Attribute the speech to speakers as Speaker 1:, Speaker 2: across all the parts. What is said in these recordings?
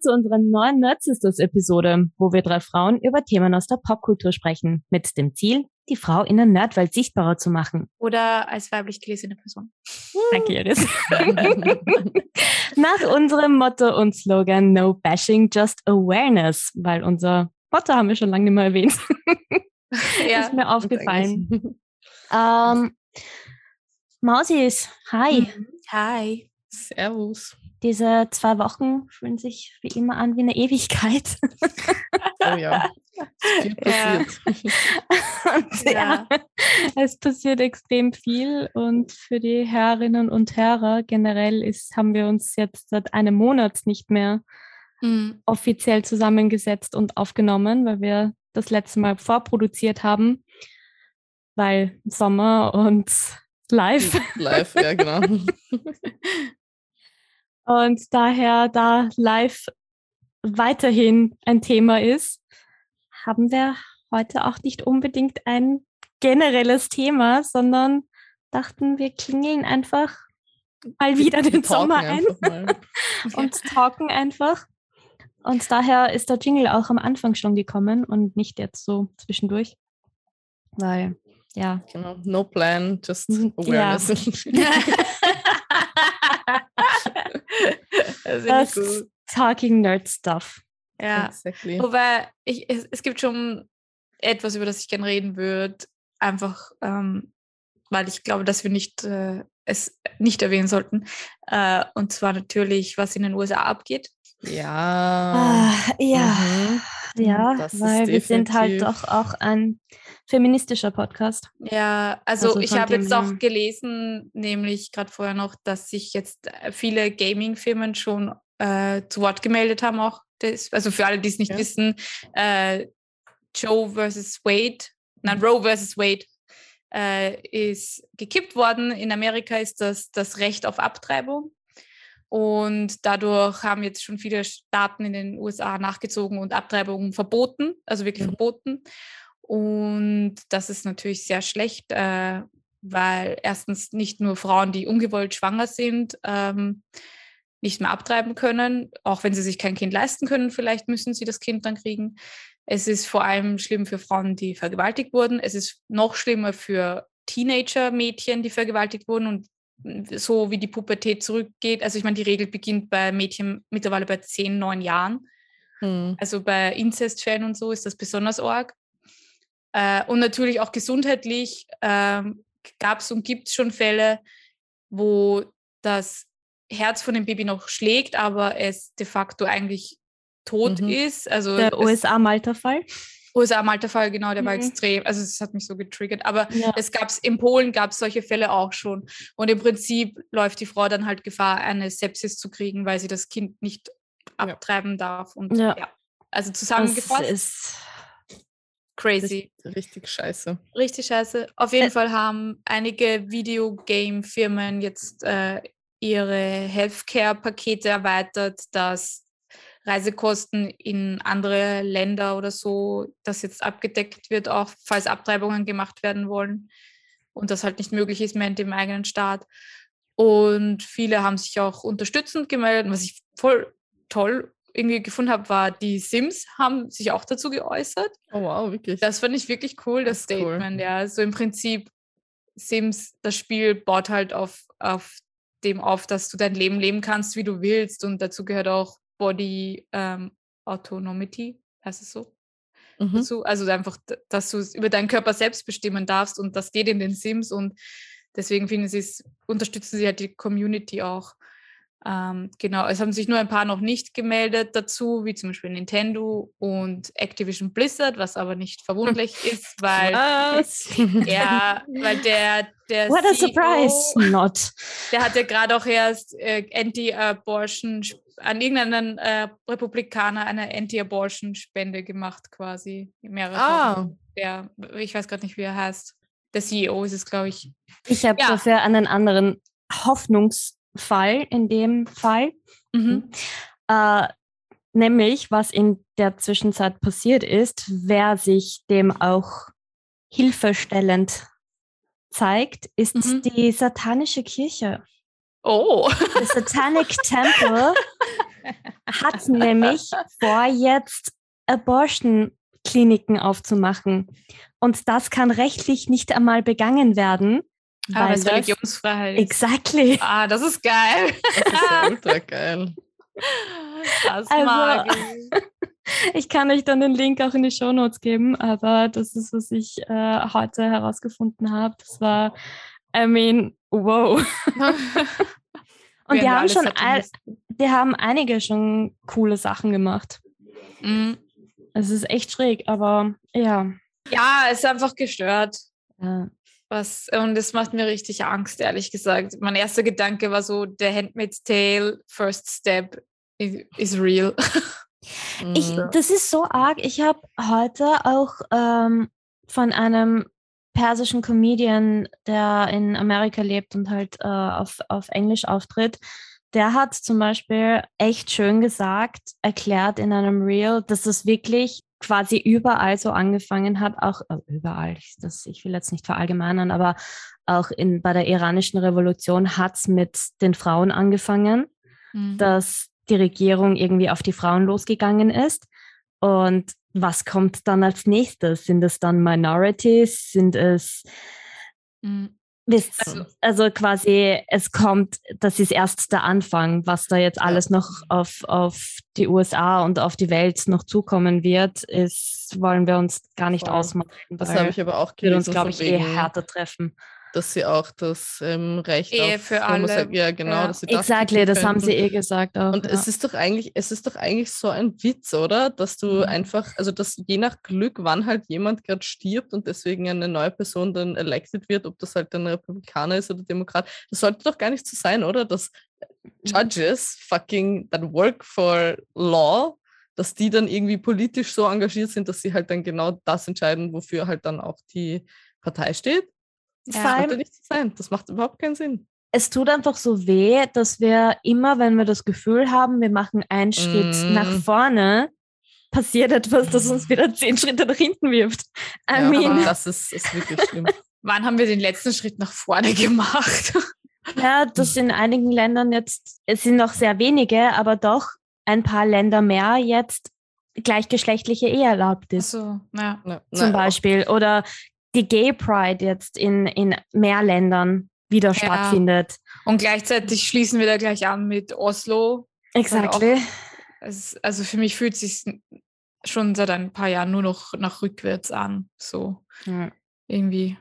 Speaker 1: zu unserer neuen Nerd Sisters Episode, wo wir drei Frauen über Themen aus der Popkultur sprechen, mit dem Ziel, die Frau in der Nerdwelt sichtbarer zu machen.
Speaker 2: Oder als weiblich gelesene Person.
Speaker 1: Danke, Iris. Nach unserem Motto und Slogan No Bashing, Just Awareness, weil unser Motto haben wir schon lange nicht mehr erwähnt. ja, ist mir aufgefallen. Ähm, Mausis, hi.
Speaker 2: Mhm. Hi.
Speaker 3: Servus.
Speaker 1: Diese zwei Wochen fühlen sich wie immer an wie eine Ewigkeit.
Speaker 3: Oh ja, viel passiert.
Speaker 1: Ja. ja. es passiert extrem viel und für die Herrinnen und Herren generell ist, haben wir uns jetzt seit einem Monat nicht mehr mhm. offiziell zusammengesetzt und aufgenommen, weil wir das letzte Mal vorproduziert haben, weil Sommer und live.
Speaker 3: Live, ja, genau.
Speaker 1: Und daher, da live weiterhin ein Thema ist, haben wir heute auch nicht unbedingt ein generelles Thema, sondern dachten, wir klingeln einfach mal wieder den Sommer ein und talken einfach. Und daher ist der Jingle auch am Anfang schon gekommen und nicht jetzt so zwischendurch. Weil, ja.
Speaker 3: Genau, no plan, just awareness. Ja.
Speaker 1: das ist Talking Nerd Stuff.
Speaker 2: Ja, exactly. wobei ich, es, es, gibt schon etwas, über das ich gerne reden würde, einfach ähm, weil ich glaube, dass wir nicht äh, es nicht erwähnen sollten. Äh, und zwar natürlich, was in den USA abgeht.
Speaker 3: Ja.
Speaker 1: Ah, ja. Mhm. Ja, das weil wir sind halt doch auch ein feministischer Podcast.
Speaker 2: Ja, also, also ich habe jetzt auch gelesen, nämlich gerade vorher noch, dass sich jetzt äh, viele Gaming-Firmen schon äh, zu Wort gemeldet haben, auch das, also für alle, die es nicht ja. wissen, äh, Joe versus Wade, nein, Roe versus Wade äh, ist gekippt worden. In Amerika ist das das Recht auf Abtreibung. Und dadurch haben jetzt schon viele Staaten in den USA nachgezogen und Abtreibungen verboten, also wirklich mhm. verboten. Und das ist natürlich sehr schlecht, äh, weil erstens nicht nur Frauen, die ungewollt schwanger sind, ähm, nicht mehr abtreiben können, auch wenn sie sich kein Kind leisten können, vielleicht müssen sie das Kind dann kriegen. Es ist vor allem schlimm für Frauen, die vergewaltigt wurden. Es ist noch schlimmer für Teenager-Mädchen, die vergewaltigt wurden und so wie die Pubertät zurückgeht. Also ich meine, die Regel beginnt bei Mädchen mittlerweile bei 10, 9 Jahren. Hm. Also bei Inzestfällen und so ist das besonders arg. Äh, und natürlich auch gesundheitlich äh, gab es und gibt es schon Fälle, wo das Herz von dem Baby noch schlägt, aber es de facto eigentlich tot mhm. ist. Also
Speaker 1: der USA-Malta-Fall.
Speaker 2: USA-Malta-Fall, genau, der mhm. war extrem. Also es hat mich so getriggert. Aber ja. es gab es in Polen gab es solche Fälle auch schon. Und im Prinzip läuft die Frau dann halt Gefahr, eine Sepsis zu kriegen, weil sie das Kind nicht abtreiben ja. darf. Und ja. ja. Also zusammengefasst. Das ist crazy.
Speaker 3: Richtig, richtig scheiße.
Speaker 2: Richtig scheiße. Auf jeden Ä Fall haben einige Videogame-Firmen jetzt äh, ihre Healthcare-Pakete erweitert, dass Reisekosten in andere Länder oder so, das jetzt abgedeckt wird, auch falls Abtreibungen gemacht werden wollen und das halt nicht möglich ist mehr in dem eigenen Staat. Und viele haben sich auch unterstützend gemeldet. Was ich voll toll irgendwie gefunden habe, war, die Sims haben sich auch dazu geäußert.
Speaker 3: Oh wow, wirklich.
Speaker 2: Das fand ich wirklich cool, das, das Statement, cool. ja. So also im Prinzip, Sims, das Spiel baut halt auf, auf dem auf, dass du dein Leben leben kannst, wie du willst. Und dazu gehört auch Body ähm, Autonomity, heißt es so? Mhm. Dazu. Also einfach, dass du über deinen Körper selbst bestimmen darfst und das geht in den Sims und deswegen finden sie es, unterstützen sie halt die Community auch. Ähm, genau, es haben sich nur ein paar noch nicht gemeldet dazu, wie zum Beispiel Nintendo und Activision Blizzard, was aber nicht verwunderlich ist, weil ja, weil der der
Speaker 1: What CEO, a surprise! Not.
Speaker 2: Der hat ja gerade auch erst äh, Anti-Abortion an irgendeinen äh, Republikaner eine Anti-Abortion-Spende gemacht, quasi. Mehrere ah. Der, ich weiß gerade nicht, wie er heißt. Der CEO ist es, glaube ich.
Speaker 1: Ich habe ja. dafür einen anderen Hoffnungs- Fall, in dem Fall. Mhm. Äh, nämlich, was in der Zwischenzeit passiert ist, wer sich dem auch hilfestellend zeigt, ist mhm. die satanische Kirche.
Speaker 2: Oh.
Speaker 1: The Satanic Temple hat nämlich vor, jetzt Abortion-Kliniken aufzumachen. Und das kann rechtlich nicht einmal begangen werden.
Speaker 2: Ah, weil es Religionsfreiheit
Speaker 1: ist. Exactly.
Speaker 2: Ah, das ist geil.
Speaker 3: Das ist ja ultra geil.
Speaker 2: Das also, mag ich.
Speaker 1: Ich kann euch dann den Link auch in die Show Notes geben, aber das ist, was ich äh, heute herausgefunden habe. Das war, I mean, wow. Und die haben schon, all, die haben einige schon coole Sachen gemacht. Mhm. Es ist echt schräg, aber ja.
Speaker 2: Ja, es ist einfach gestört. Ja. Was, und das macht mir richtig Angst, ehrlich gesagt. Mein erster Gedanke war so, der Handmaid's Tale First Step is, is real.
Speaker 1: Ich, mhm. das ist so arg. Ich habe heute auch ähm, von einem persischen Comedian, der in Amerika lebt und halt äh, auf, auf Englisch auftritt, der hat zum Beispiel echt schön gesagt, erklärt in einem Reel, dass es wirklich quasi überall so angefangen hat, auch also überall, das, ich will jetzt nicht verallgemeinern, aber auch in, bei der iranischen Revolution hat es mit den Frauen angefangen, mhm. dass die Regierung irgendwie auf die Frauen losgegangen ist. Und was kommt dann als nächstes? Sind es dann Minorities? Sind es mhm. Also, also, quasi, es kommt, das ist erst der Anfang, was da jetzt alles noch auf, auf die USA und auf die Welt noch zukommen wird, ist, wollen wir uns gar nicht Voll. ausmachen.
Speaker 3: Das habe ich aber auch gelesen.
Speaker 1: Wird uns, glaube ich, eh härter treffen
Speaker 3: dass sie auch das ähm, Recht
Speaker 2: Ehe auf für alle.
Speaker 3: Ja, genau. Ja. Dass
Speaker 1: sie das exactly, das haben sie eh gesagt auch.
Speaker 3: Und ja. es ist doch eigentlich, es ist doch eigentlich so ein Witz, oder? Dass du mhm. einfach, also dass je nach Glück, wann halt jemand gerade stirbt und deswegen eine neue Person dann elected wird, ob das halt ein Republikaner ist oder Demokrat, das sollte doch gar nicht so sein, oder? Dass mhm. Judges fucking that work for law dass die dann irgendwie politisch so engagiert sind, dass sie halt dann genau das entscheiden, wofür halt dann auch die Partei steht. Das ja. sollte nicht so sein. Das macht überhaupt keinen Sinn.
Speaker 1: Es tut einfach so weh, dass wir immer, wenn wir das Gefühl haben, wir machen einen Schritt mm. nach vorne, passiert etwas, das uns wieder zehn Schritte nach hinten wirft.
Speaker 3: I ja, mean. Das ist, ist wirklich schlimm.
Speaker 2: Wann haben wir den letzten Schritt nach vorne gemacht?
Speaker 1: ja, das in einigen Ländern jetzt, es sind noch sehr wenige, aber doch ein paar Länder mehr jetzt gleichgeschlechtliche Ehe erlaubt ist.
Speaker 2: So, ja.
Speaker 1: Zum Beispiel. Oder die Gay Pride jetzt in, in mehr Ländern wieder ja. stattfindet.
Speaker 2: Und gleichzeitig schließen wir da gleich an mit Oslo.
Speaker 1: Exactly.
Speaker 2: Auch, also für mich fühlt es sich schon seit ein paar Jahren nur noch nach rückwärts an. So ja. irgendwie.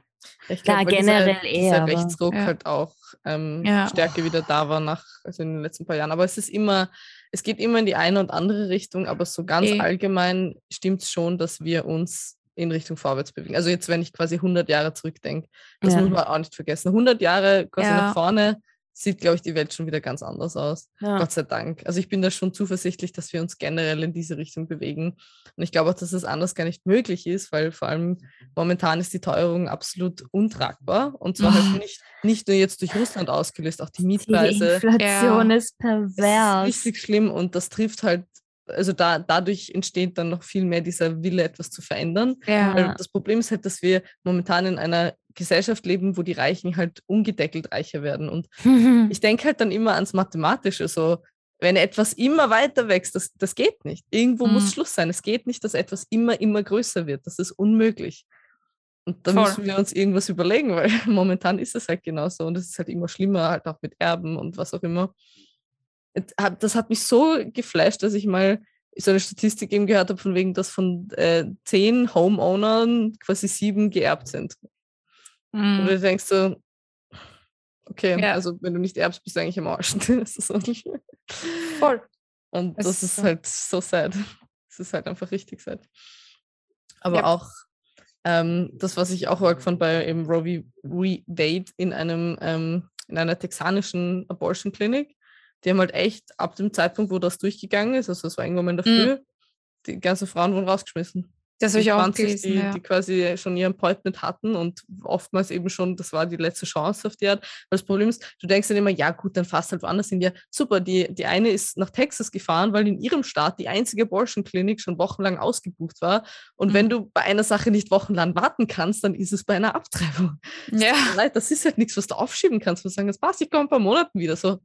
Speaker 3: Ich glaube, ja, generell dieser, eher. Dieser Rechtsruck ja. halt auch ähm, ja. Stärke wieder da war nach, also in den letzten paar Jahren. Aber es ist immer, es geht immer in die eine und andere Richtung, aber so ganz e allgemein stimmt es schon, dass wir uns in Richtung vorwärts bewegen. Also jetzt, wenn ich quasi 100 Jahre zurückdenke, das ja. muss man auch nicht vergessen. 100 Jahre quasi ja. nach vorne sieht, glaube ich, die Welt schon wieder ganz anders aus. Ja. Gott sei Dank. Also ich bin da schon zuversichtlich, dass wir uns generell in diese Richtung bewegen. Und ich glaube auch, dass es anders gar nicht möglich ist, weil vor allem momentan ist die Teuerung absolut untragbar. Und zwar halt oh. nicht, nicht nur jetzt durch Russland ausgelöst, auch die Mietpreise.
Speaker 1: Die Inflation ja. ist pervers.
Speaker 3: Ist richtig schlimm und das trifft halt also da, dadurch entsteht dann noch viel mehr dieser Wille, etwas zu verändern. Ja. Weil das Problem ist halt, dass wir momentan in einer Gesellschaft leben, wo die Reichen halt ungedeckelt reicher werden. Und ich denke halt dann immer ans Mathematische, so wenn etwas immer weiter wächst, das, das geht nicht. Irgendwo mhm. muss Schluss sein. Es geht nicht, dass etwas immer, immer größer wird. Das ist unmöglich. Und da Voll. müssen wir uns irgendwas überlegen, weil momentan ist es halt genauso und es ist halt immer schlimmer, halt auch mit Erben und was auch immer das hat mich so geflasht, dass ich mal so eine Statistik eben gehört habe, von wegen, dass von äh, zehn Homeownern quasi sieben geerbt sind. Mm. Und du denkst so, okay, ja. also wenn du nicht erbst, bist du eigentlich am Arsch. so.
Speaker 2: Voll.
Speaker 3: Und es das ist so. halt so sad. Es ist halt einfach richtig sad. Aber ja. auch ähm, das, was ich auch arg fand bei eben Roe v. Wade in einem ähm, in einer texanischen Abortion Clinic, die haben halt echt ab dem Zeitpunkt, wo das durchgegangen ist, also es war irgendwann in der Früh, mhm. die ganzen Frauen wurden rausgeschmissen.
Speaker 2: Das habe ich auch gelesen,
Speaker 3: die,
Speaker 2: ja.
Speaker 3: die quasi schon ihren Appointment hatten und oftmals eben schon, das war die letzte Chance auf die Art. Weil das Problem ist, du denkst dann immer, ja gut, dann fast halt woanders hin. Ja, super, die, die eine ist nach Texas gefahren, weil in ihrem Staat die einzige Abortion-Klinik schon wochenlang ausgebucht war. Und mhm. wenn du bei einer Sache nicht wochenlang warten kannst, dann ist es bei einer Abtreibung.
Speaker 2: Ja.
Speaker 3: Das, das ist halt nichts, was du aufschieben kannst. Wir sagen, das passt, ich komme ein paar Monaten wieder. So,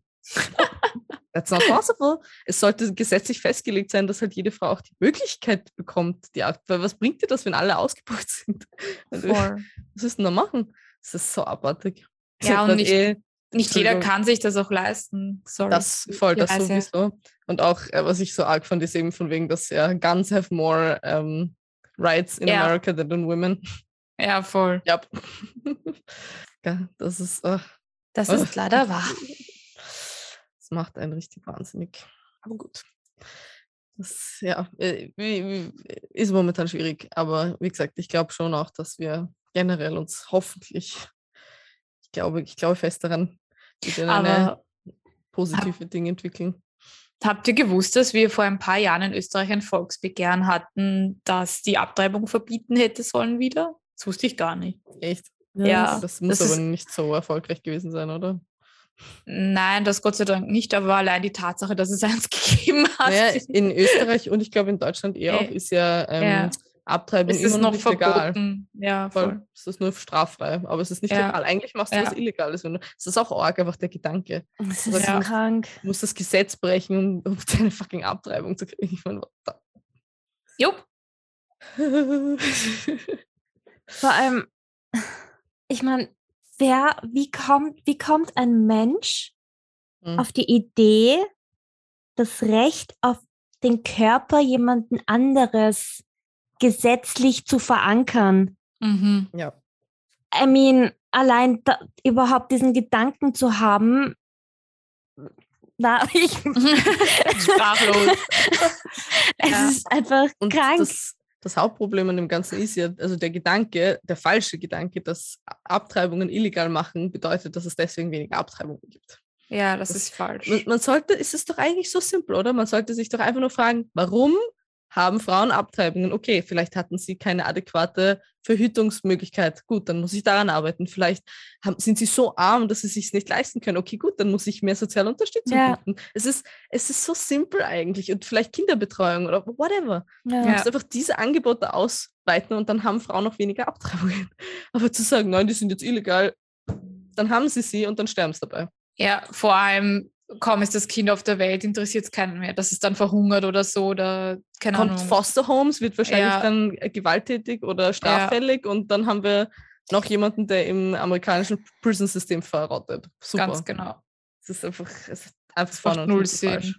Speaker 3: That's not possible. Es sollte gesetzlich festgelegt sein, dass halt jede Frau auch die Möglichkeit bekommt, die Akt. Weil was bringt dir das, wenn alle ausgebucht sind? Voll. Was ist denn da machen? Das ist so abartig.
Speaker 2: Ja, und nicht, eh, nicht jeder kann sich das auch leisten. Sorry.
Speaker 3: Das voll, das sowieso. Und auch, äh, was ich so arg fand, ist eben von wegen, dass ja Guns have more um, rights in ja. America than women.
Speaker 2: Ja, voll.
Speaker 3: Ja. ja das ist. Uh,
Speaker 2: das ist uh, leider wahr.
Speaker 3: Das macht einen richtig wahnsinnig. Aber gut. Das ja, äh, ist momentan schwierig. Aber wie gesagt, ich glaube schon auch, dass wir generell uns hoffentlich, ich glaube, ich glaube fest daran, wieder eine positive Dinge entwickeln.
Speaker 2: Habt ihr gewusst, dass wir vor ein paar Jahren in Österreich ein Volksbegehren hatten, dass die Abtreibung verbieten hätte sollen wieder? Das wusste ich gar nicht.
Speaker 3: Echt?
Speaker 2: Ja.
Speaker 3: Das muss das aber nicht so erfolgreich gewesen sein, oder?
Speaker 2: Nein, das Gott sei Dank nicht, aber allein die Tatsache, dass es eins gegeben hat.
Speaker 3: Ja, in Österreich und ich glaube in Deutschland eh auch, äh, ist ja, ähm, ja. Abtreibung
Speaker 2: ist immer noch, verboten.
Speaker 3: Legal. Ja, voll. Es ist nur straffrei, aber es ist nicht ja. legal. Eigentlich machst du ja. was Illegales. Es ist auch arg, einfach der Gedanke.
Speaker 1: Das ist ja. krank.
Speaker 3: Du musst das Gesetz brechen, um, um deine fucking Abtreibung zu kriegen. Ich meine,
Speaker 2: Jupp.
Speaker 1: Vor allem, ich meine, wer, wie kommt, wie kommt ein Mensch hm. auf die Idee, das Recht auf den Körper jemanden anderes gesetzlich zu verankern?
Speaker 2: Mhm.
Speaker 3: Ja.
Speaker 1: I mean, allein da, überhaupt diesen Gedanken zu haben, na, ich
Speaker 2: sprachlos.
Speaker 1: es ja. ist einfach Und krank.
Speaker 3: Das, das Hauptproblem an dem Ganzen ist ja, also der Gedanke, der falsche Gedanke, dass Abtreibungen illegal machen, bedeutet, dass es deswegen weniger Abtreibungen gibt.
Speaker 2: Ja, das, das ist falsch.
Speaker 3: Man, man, sollte, ist es doch eigentlich so simpel, oder? Man sollte sich doch einfach nur fragen, warum haben Frauen Abtreibungen. Okay, vielleicht hatten sie keine adäquate Verhütungsmöglichkeit. Gut, dann muss ich daran arbeiten. Vielleicht haben, sind sie so arm, dass sie sich nicht leisten können. Okay, gut, dann muss ich mehr soziale Unterstützung ja. bieten. Es ist, es ist so simpel eigentlich. Und vielleicht Kinderbetreuung oder whatever. Ja. Du musst einfach diese Angebote ausweiten und dann haben Frauen noch weniger Abtreibungen. Aber zu sagen, nein, die sind jetzt illegal, dann haben sie sie und dann sterben sie dabei.
Speaker 2: Ja, vor allem kaum ist das Kind auf der Welt, interessiert es keinen mehr, dass es dann verhungert oder so oder keine Kommt Ahnung.
Speaker 3: Foster Homes, wird wahrscheinlich ja. dann gewalttätig oder straffällig ja. und dann haben wir noch jemanden, der im amerikanischen Prison-System verrottet.
Speaker 2: Super. Ganz genau.
Speaker 3: Es ist einfach, es ist einfach vorne
Speaker 2: null Sinn.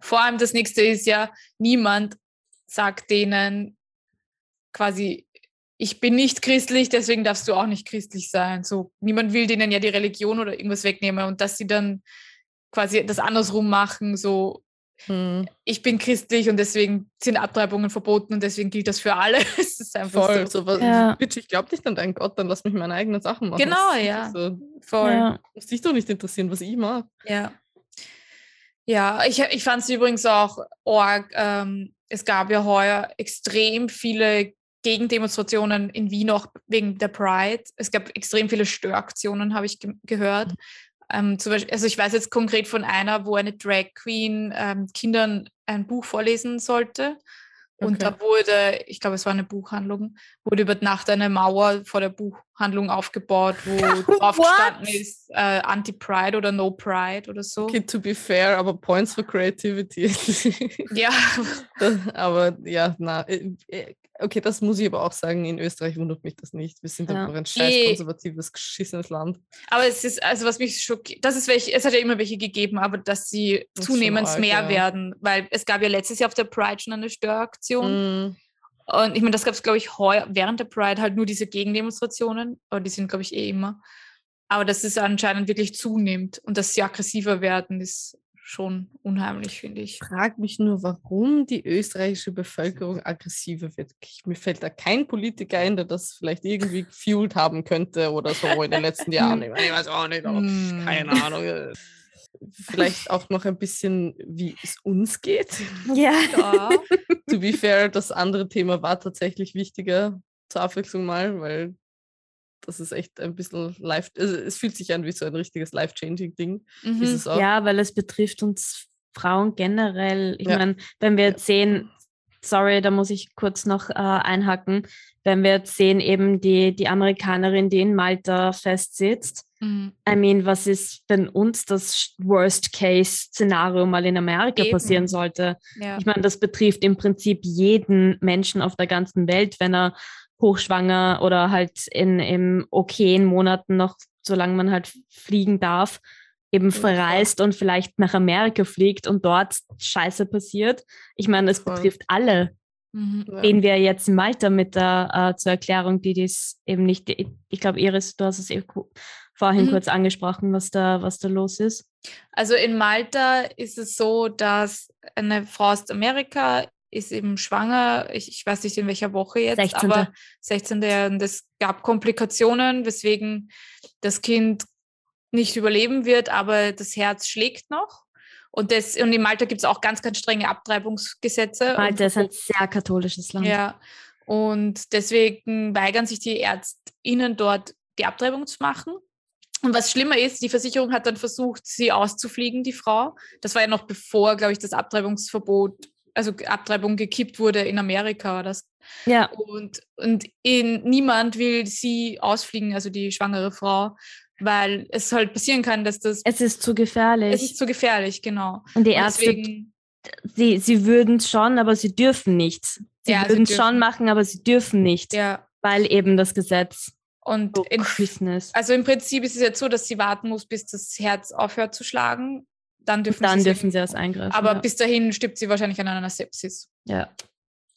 Speaker 2: Vor allem das nächste ist ja, niemand sagt denen quasi, ich bin nicht christlich, deswegen darfst du auch nicht christlich sein. So, niemand will denen ja die Religion oder irgendwas wegnehmen und dass sie dann quasi das andersrum machen, so hm. ich bin christlich und deswegen sind Abtreibungen verboten und deswegen gilt das für alle. es ist einfach
Speaker 3: Voll, so. was, ja. Bitch, ich glaube nicht an deinen Gott, dann lass mich meine eigenen Sachen machen.
Speaker 2: Genau, ja.
Speaker 3: So. Voll. Ja. Muss dich doch nicht interessieren, was ich mache.
Speaker 2: Ja. Ja, ich, ich fand es übrigens auch arg. Ähm, es gab ja heuer extrem viele Gegendemonstrationen in Wien auch wegen der Pride. Es gab extrem viele Störaktionen, habe ich ge gehört. Ähm, zum Beispiel, also ich weiß jetzt konkret von einer, wo eine Drag Queen ähm, Kindern ein Buch vorlesen sollte. Und okay. da wurde, ich glaube, es war eine Buchhandlung, wurde über Nacht eine Mauer vor der Buchhandlung aufgebaut, wo drauf gestanden ist, äh, Anti-Pride oder No Pride oder so.
Speaker 3: Okay, to be fair, aber Points for Creativity.
Speaker 2: ja.
Speaker 3: aber ja, na, äh, äh, okay, das muss ich aber auch sagen, in Österreich wundert mich das nicht. Wir sind ja. einfach ein scheiß konservatives, geschissenes Land.
Speaker 2: Aber es ist, also was mich schockiert, das ist welche, es hat ja immer welche gegeben, aber dass sie das zunehmend arg, mehr ja. werden, weil es gab ja letztes Jahr auf der Pride schon eine Störaktion. Mm. Und ich meine, das gab es, glaube ich, heuer, während der Pride halt nur diese Gegendemonstrationen, aber die sind, glaube ich, eh immer. Aber dass es anscheinend wirklich zunimmt und dass sie aggressiver werden, ist schon unheimlich, finde ich.
Speaker 3: Ich frage mich nur, warum die österreichische Bevölkerung aggressiver wird. Mir fällt da kein Politiker ein, der das vielleicht irgendwie gefühlt haben könnte oder so in den letzten Jahren. Ich weiß auch nicht, aber hm. keine Ahnung. Vielleicht auch noch ein bisschen, wie es uns geht.
Speaker 1: Ja. ja.
Speaker 3: to be fair, das andere Thema war tatsächlich wichtiger zur Abwechslung mal, weil das ist echt ein bisschen live, also es fühlt sich an wie so ein richtiges life-changing Ding.
Speaker 1: Mhm. Ja, weil es betrifft uns Frauen generell. Ich ja. meine, wenn wir jetzt sehen, sorry, da muss ich kurz noch äh, einhacken, wenn wir jetzt sehen, eben die, die Amerikanerin, die in Malta festsitzt, Mhm. I mean, was ist, wenn uns das Worst-Case-Szenario mal in Amerika Eben. passieren sollte? Ja. Ich meine, das betrifft im Prinzip jeden Menschen auf der ganzen Welt, wenn er hochschwanger oder halt in, in okayen Monaten noch, solange man halt fliegen darf, eben verreist und vielleicht nach Amerika fliegt und dort Scheiße passiert. Ich meine, es betrifft alle. Mhm. Gehen wir jetzt in Malta mit der äh, zur Erklärung, die dies eben nicht, ich glaube, Iris, du hast es eh vorhin mhm. kurz angesprochen, was da, was da los ist.
Speaker 2: Also in Malta ist es so, dass eine Frau aus Amerika ist eben schwanger, ich, ich weiß nicht in welcher Woche jetzt, 16. aber 16. und es gab Komplikationen, weswegen das Kind nicht überleben wird, aber das Herz schlägt noch. Und, das, und in Malta gibt es auch ganz, ganz strenge Abtreibungsgesetze.
Speaker 1: Malta ist ein sehr katholisches Land.
Speaker 2: Ja. Und deswegen weigern sich die ÄrztInnen dort, die Abtreibung zu machen. Und was schlimmer ist, die Versicherung hat dann versucht, sie auszufliegen, die Frau. Das war ja noch bevor, glaube ich, das Abtreibungsverbot, also Abtreibung gekippt wurde in Amerika. War das.
Speaker 1: Ja.
Speaker 2: Und, und in, niemand will sie ausfliegen, also die schwangere Frau, weil es halt passieren kann, dass das.
Speaker 1: Es ist zu gefährlich.
Speaker 2: Es ist zu gefährlich, genau.
Speaker 1: Und die Ärzte, deswegen, sie, sie würden es schon, aber sie dürfen nicht. Sie ja, würden es schon machen, aber sie dürfen nicht.
Speaker 2: Ja.
Speaker 1: Weil eben das Gesetz
Speaker 2: und in, also im Prinzip ist es jetzt so, dass sie warten muss, bis das Herz aufhört zu schlagen. Dann dürfen,
Speaker 1: dann
Speaker 2: sie,
Speaker 1: dürfen sie das eingreifen.
Speaker 2: Aber ja. bis dahin stirbt sie wahrscheinlich an einer Sepsis.
Speaker 1: Ja.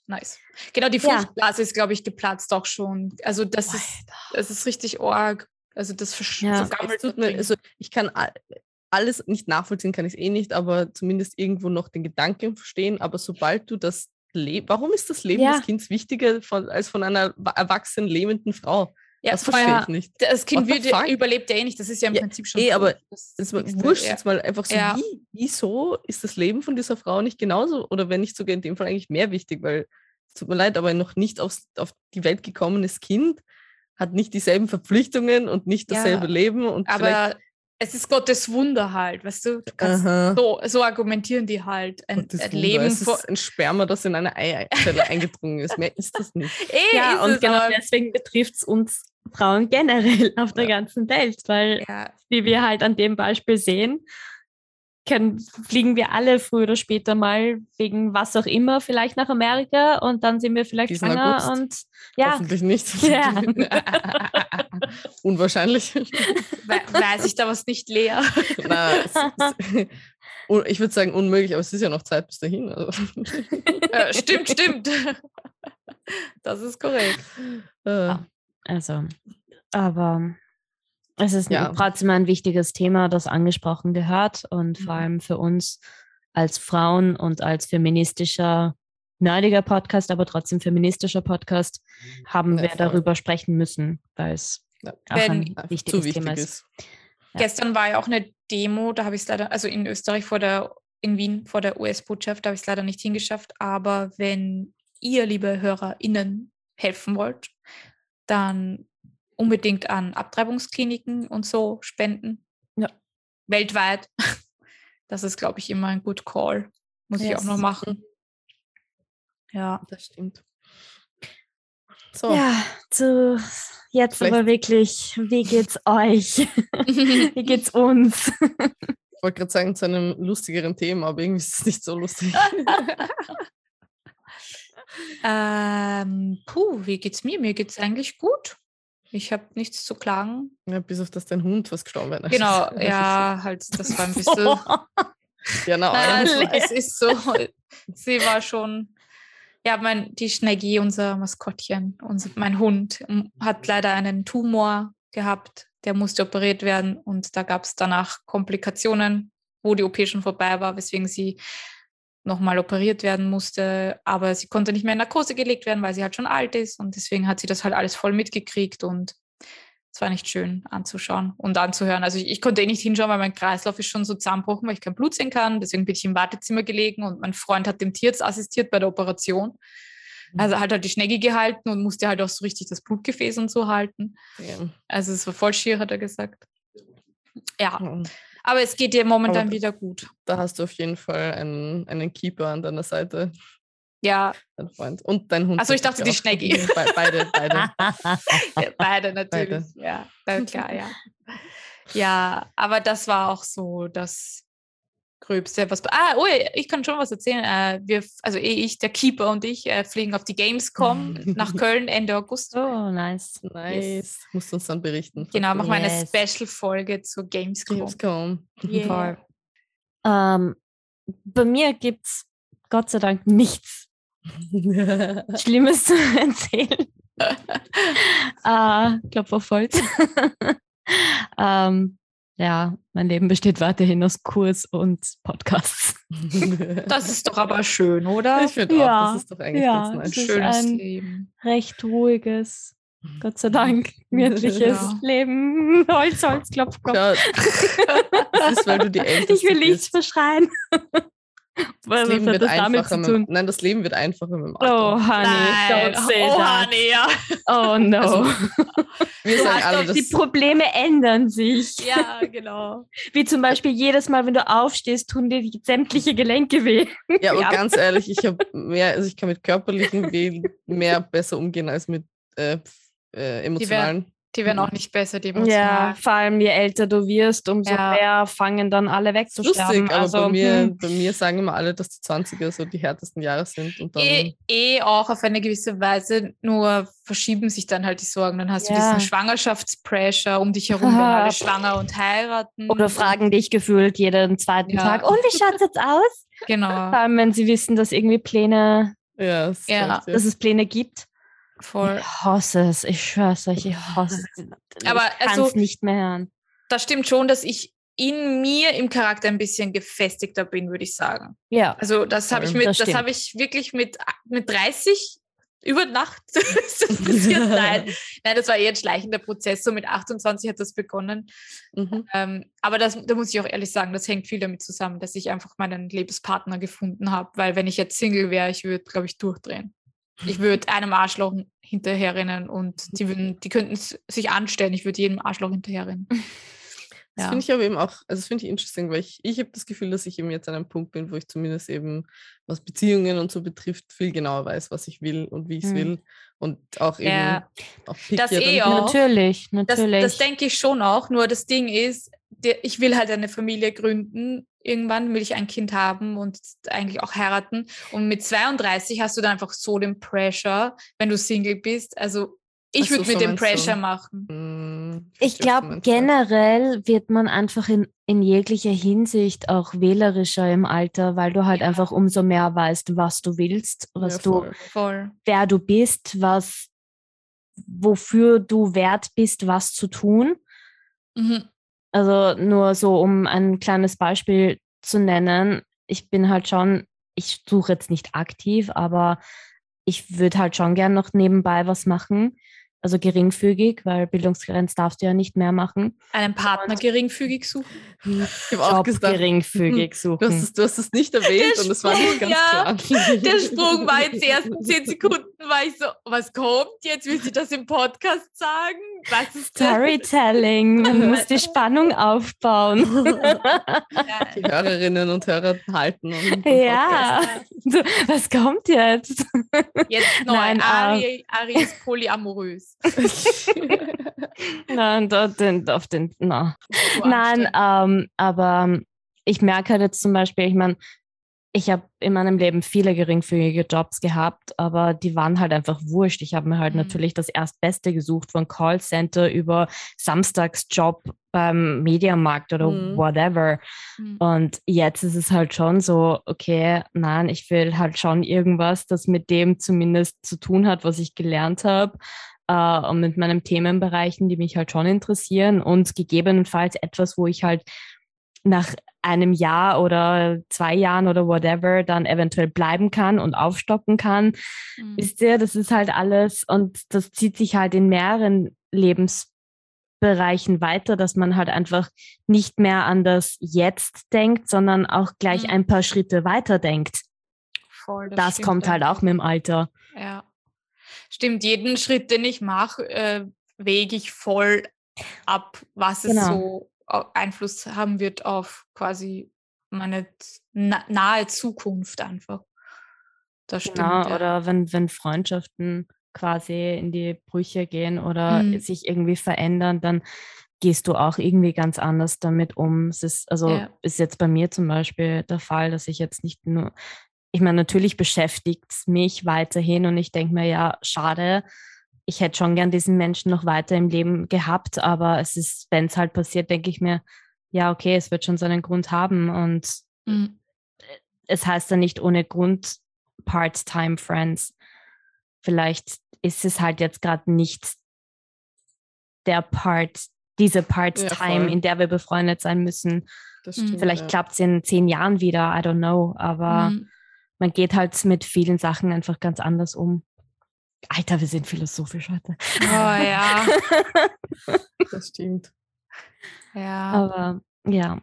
Speaker 2: Nice. Genau, die Fruchtblase ja. ist, glaube ich, geplatzt auch schon. Also das ist, das ist richtig arg. Also das
Speaker 3: ja. so mir, also ich kann alles nicht nachvollziehen, kann ich es eh nicht, aber zumindest irgendwo noch den Gedanken verstehen. Aber sobald du das Leben, warum ist das Leben ja. des Kindes wichtiger von, als von einer erwachsenen lebenden Frau?
Speaker 2: Ja, das verstehe ich nicht. Das Kind wird, überlebt ja eh nicht, das ist ja im ja, Prinzip schon.
Speaker 3: Eh, aber das, das wurscht ja. jetzt mal einfach so, ja. wie, wieso ist das Leben von dieser Frau nicht genauso oder wenn nicht sogar in dem Fall eigentlich mehr wichtig, weil es tut mir leid, aber noch nicht aufs, auf die Welt gekommenes Kind hat nicht dieselben Verpflichtungen und nicht dasselbe Leben. Und
Speaker 2: aber es ist Gottes Wunder halt, weißt du? du so, so, argumentieren die halt. Ein, ein Leben
Speaker 3: es ist ein Sperma, das in eine Eizelle eingedrungen ist. Mehr ist das nicht.
Speaker 1: Eh, ja, und genau deswegen betrifft es uns Frauen generell auf der ja. ganzen Welt, weil, ja. wie wir halt an dem Beispiel sehen, können, fliegen wir alle früher oder später mal wegen was auch immer vielleicht nach Amerika und dann sind wir vielleicht Diesen schwanger August. und ja.
Speaker 3: Hoffentlich nicht. Ja. Unwahrscheinlich.
Speaker 2: Weiß ich da was nicht leer?
Speaker 3: Na, ich würde sagen unmöglich, aber es ist ja noch Zeit bis dahin. Also.
Speaker 2: Ja, stimmt, stimmt. Das ist korrekt.
Speaker 1: Äh. Also, aber es ist ja. trotzdem ein wichtiges Thema, das angesprochen gehört und mhm. vor allem für uns als Frauen und als feministischer, nerdiger Podcast, aber trotzdem feministischer Podcast, haben ja, wir voll. darüber sprechen müssen, weil es ja. ein wichtiges wichtig Thema ist. ist.
Speaker 2: Gestern war ja auch eine Demo, da habe ich es leider, also in Österreich vor der, in Wien vor der US-Botschaft, da habe ich es leider nicht hingeschafft, aber wenn ihr, liebe HörerInnen, helfen wollt, dann unbedingt an Abtreibungskliniken und so spenden.
Speaker 1: Ja.
Speaker 2: Weltweit. Das ist, glaube ich, immer ein gut Call. Muss yes. ich auch noch machen.
Speaker 1: Ja, das stimmt. So. Ja, zu jetzt Vielleicht. aber wirklich, wie geht's euch? wie geht's uns?
Speaker 3: ich wollte gerade sagen, zu einem lustigeren Thema, aber irgendwie ist es nicht so lustig.
Speaker 2: Ähm, puh, wie geht's mir? Mir geht's eigentlich gut. Ich habe nichts zu klagen.
Speaker 3: Ja, bis auf das dein Hund was gestorben ist.
Speaker 2: Genau, ja, halt, das war ein bisschen.
Speaker 3: genau.
Speaker 2: Nein, es ist so. Sie war schon. Ja, mein, die Schneggi, unser Maskottchen, unser, mein Hund, hat leider einen Tumor gehabt. Der musste operiert werden und da gab es danach Komplikationen, wo die OP schon vorbei war, weswegen sie nochmal operiert werden musste, aber sie konnte nicht mehr in Narkose gelegt werden, weil sie halt schon alt ist und deswegen hat sie das halt alles voll mitgekriegt und es war nicht schön anzuschauen und anzuhören. Also ich, ich, konnte eh nicht hinschauen, weil mein Kreislauf ist schon so zusammenbrochen, weil ich kein Blut sehen kann. Deswegen bin ich im Wartezimmer gelegen und mein Freund hat dem Tierarzt assistiert bei der Operation. Mhm. Also hat halt die Schnecke gehalten und musste halt auch so richtig das Blutgefäß und so halten. Ja. Also es war voll schier, hat er gesagt. Ja. Aber es geht dir momentan Aber wieder gut.
Speaker 3: Da hast du auf jeden Fall einen, einen Keeper an deiner Seite.
Speaker 2: Ja.
Speaker 3: Dein Freund. Und dein Hund.
Speaker 2: Also ich dachte die Schnecki.
Speaker 3: Be beide, beide.
Speaker 2: beide natürlich. Beide. Ja, klar, ja. Ja, aber das war auch so das Gröbste, was. Ah, oh, ich kann schon was erzählen. Äh, wir, also eh ich, der Keeper und ich äh, fliegen auf die Gamescom nach Köln Ende August.
Speaker 1: Oh, nice.
Speaker 3: Nice. Yes. Musst uns dann berichten.
Speaker 2: Genau, machen wir yes. eine Special-Folge zur Gamescom. Gamescom.
Speaker 1: Yeah. Ähm, bei mir gibt es Gott sei Dank nichts Schlimmes zu erzählen. äh, Klopf auf Holz. ähm, ja, mein Leben besteht weiterhin aus Kurs und Podcasts.
Speaker 2: Das ist doch aber schön, oder?
Speaker 3: Ich finde ja, auch, das ist doch eigentlich
Speaker 1: ja, ein schönes ein Leben. Recht ruhiges, Gott sei Dank, gemütliches ja. Leben. Holz, Holz, Klopf, Klopf. Ja,
Speaker 3: das ist, weil du die Älteste
Speaker 1: Ich will nichts verschreien.
Speaker 3: Das Leben wird das einfacher. Mit, nein, das Leben wird einfacher mit dem
Speaker 1: Alter. Oh, Honey, nein. don't say
Speaker 2: oh,
Speaker 1: that.
Speaker 2: Honey, ja.
Speaker 1: Oh, no. Also,
Speaker 3: wir du sagen alle,
Speaker 1: die Probleme ändern sich.
Speaker 2: Ja, genau.
Speaker 1: Wie zum Beispiel jedes Mal, wenn du aufstehst, tun dir sämtliche Gelenke weh.
Speaker 3: Ja, aber ja. ganz ehrlich, ich habe mehr, also ich kann mit körperlichen Weh mehr besser umgehen als mit äh, äh, emotionalen.
Speaker 2: Die werden auch nicht besser, die
Speaker 1: emotional. Ja, vor allem je älter du wirst, umso ja. mehr fangen dann alle wegzusterben.
Speaker 3: Lustig, aber also, bei, mir, hm. bei mir sagen immer alle, dass die 20er so die härtesten Jahre sind. Und dann
Speaker 2: eh, eh auch auf eine gewisse Weise, nur verschieben sich dann halt die Sorgen. Dann hast ja. du diesen Schwangerschaftspressure um dich herum, wenn alle schwanger und heiraten.
Speaker 1: Oder fragen dich gefühlt jeden zweiten ja. Tag, und wie schaut es jetzt aus?
Speaker 2: Genau.
Speaker 1: Vor allem, wenn sie wissen, dass irgendwie Pläne,
Speaker 3: ja,
Speaker 1: ja. dass es Pläne gibt.
Speaker 2: Voll.
Speaker 1: Ich hasse es, ich schwör's euch, ich hasse es.
Speaker 2: Aber
Speaker 1: ich
Speaker 2: also,
Speaker 1: nicht mehr hören.
Speaker 2: Das stimmt schon, dass ich in mir im Charakter ein bisschen gefestigter bin, würde ich sagen.
Speaker 1: Ja.
Speaker 2: Also das habe ich mit, das, das habe ich wirklich mit, mit 30 über Nacht passiert. Nein. Nein, das war eher ein schleichender Prozess. So mit 28 hat das begonnen. Mhm. Ähm, aber das, da muss ich auch ehrlich sagen, das hängt viel damit zusammen, dass ich einfach meinen Lebenspartner gefunden habe. Weil wenn ich jetzt Single wäre, ich würde, glaube ich, durchdrehen. Ich würde einem Arschloch hinterherrennen und die, würden, die könnten sich anstellen. Ich würde jedem Arschloch hinterherrennen.
Speaker 3: Das ja. finde ich aber eben auch, also das finde ich interessant, weil ich, ich habe das Gefühl, dass ich eben jetzt an einem Punkt bin, wo ich zumindest eben, was Beziehungen und so betrifft, viel genauer weiß, was ich will und wie ich es hm. will. Und auch eben ja.
Speaker 2: auch das eh auch.
Speaker 1: Natürlich, natürlich.
Speaker 2: Das, das denke ich schon auch. Nur das Ding ist, ich will halt eine Familie gründen. Irgendwann will ich ein Kind haben und eigentlich auch heiraten. Und mit 32 hast du dann einfach so den Pressure, wenn du Single bist. Also ich würde so, mir den Pressure so. machen.
Speaker 1: Hm, ich glaube, generell wird man einfach in, in jeglicher Hinsicht auch wählerischer im Alter, weil du halt ja. einfach umso mehr weißt, was du willst, was ja, voll. du,
Speaker 2: voll.
Speaker 1: wer du bist, was, wofür du wert bist, was zu tun. Mhm. Also nur so, um ein kleines Beispiel zu nennen. Ich bin halt schon, ich suche jetzt nicht aktiv, aber ich würde halt schon gern noch nebenbei was machen also geringfügig, weil Bildungsgrenz darfst du ja nicht mehr machen.
Speaker 2: Einen Partner und geringfügig suchen?
Speaker 1: Ich habe auch gesagt, geringfügig suchen.
Speaker 3: Du hast, es, du hast es nicht erwähnt der und es war nicht ganz ja,
Speaker 2: klar. Der Sprung war jetzt die ersten zehn Sekunden, war ich so, was kommt jetzt? Will sie das im Podcast sagen? Was ist
Speaker 1: Storytelling. Man muss die Spannung aufbauen.
Speaker 3: die Hörerinnen und Hörer halten.
Speaker 1: Ja, so, was kommt jetzt?
Speaker 2: Jetzt neu. Nein, Ari, Ari ist polyamorös.
Speaker 1: Nein, auf den, auf den, na. Nein, ähm, aber ich merke halt jetzt zum Beispiel, ich meine, ich habe in meinem Leben viele geringfügige Jobs gehabt, aber die waren halt einfach wurscht. Ich habe mir halt mhm. natürlich das Erstbeste gesucht, von Callcenter über Samstagsjob beim Mediamarkt oder mhm. whatever. Mhm. Und jetzt ist es halt schon so, okay, nein, ich will halt schon irgendwas, das mit dem zumindest zu tun hat, was ich gelernt habe. Uh, und mit meinen Themenbereichen, die mich halt schon interessieren und gegebenenfalls etwas, wo ich halt nach einem Jahr oder zwei Jahren oder whatever dann eventuell bleiben kann und aufstocken kann. Mhm. Wisst ihr, das ist halt alles und das zieht sich halt in mehreren Lebensbereichen weiter, dass man halt einfach nicht mehr an das Jetzt denkt, sondern auch gleich mhm. ein paar Schritte weiter denkt. Voll, das, das kommt halt auch mit dem Alter.
Speaker 2: Ja. Stimmt, jeden Schritt, den ich mache, äh, wege ich voll ab, was genau. es so Einfluss haben wird auf quasi meine nahe Zukunft einfach.
Speaker 1: Das stimmt. Genau, ja. oder wenn, wenn Freundschaften quasi in die Brüche gehen oder mhm. sich irgendwie verändern, dann gehst du auch irgendwie ganz anders damit um. Es ist, also ja. ist jetzt bei mir zum Beispiel der Fall, dass ich jetzt nicht nur, ich meine, natürlich beschäftigt es mich weiterhin und ich denke mir, ja, schade, ich hätte schon gern diesen Menschen noch weiter im Leben gehabt, aber es ist, wenn es halt passiert, denke ich mir, ja, okay, es wird schon seinen Grund haben und mhm. es heißt dann nicht ohne Grund Part-Time Friends. Vielleicht ist es halt jetzt gerade nicht der Part, diese Part-Time, ja, in der wir befreundet sein müssen. Stimmt, Vielleicht ja. klappt es in zehn Jahren wieder, I don't know, aber mhm. man geht halt mit vielen Sachen einfach ganz anders um. Alter, wir sind philosophisch heute.
Speaker 2: Oh ja.
Speaker 3: das stimmt.
Speaker 1: Ja. Aber ja.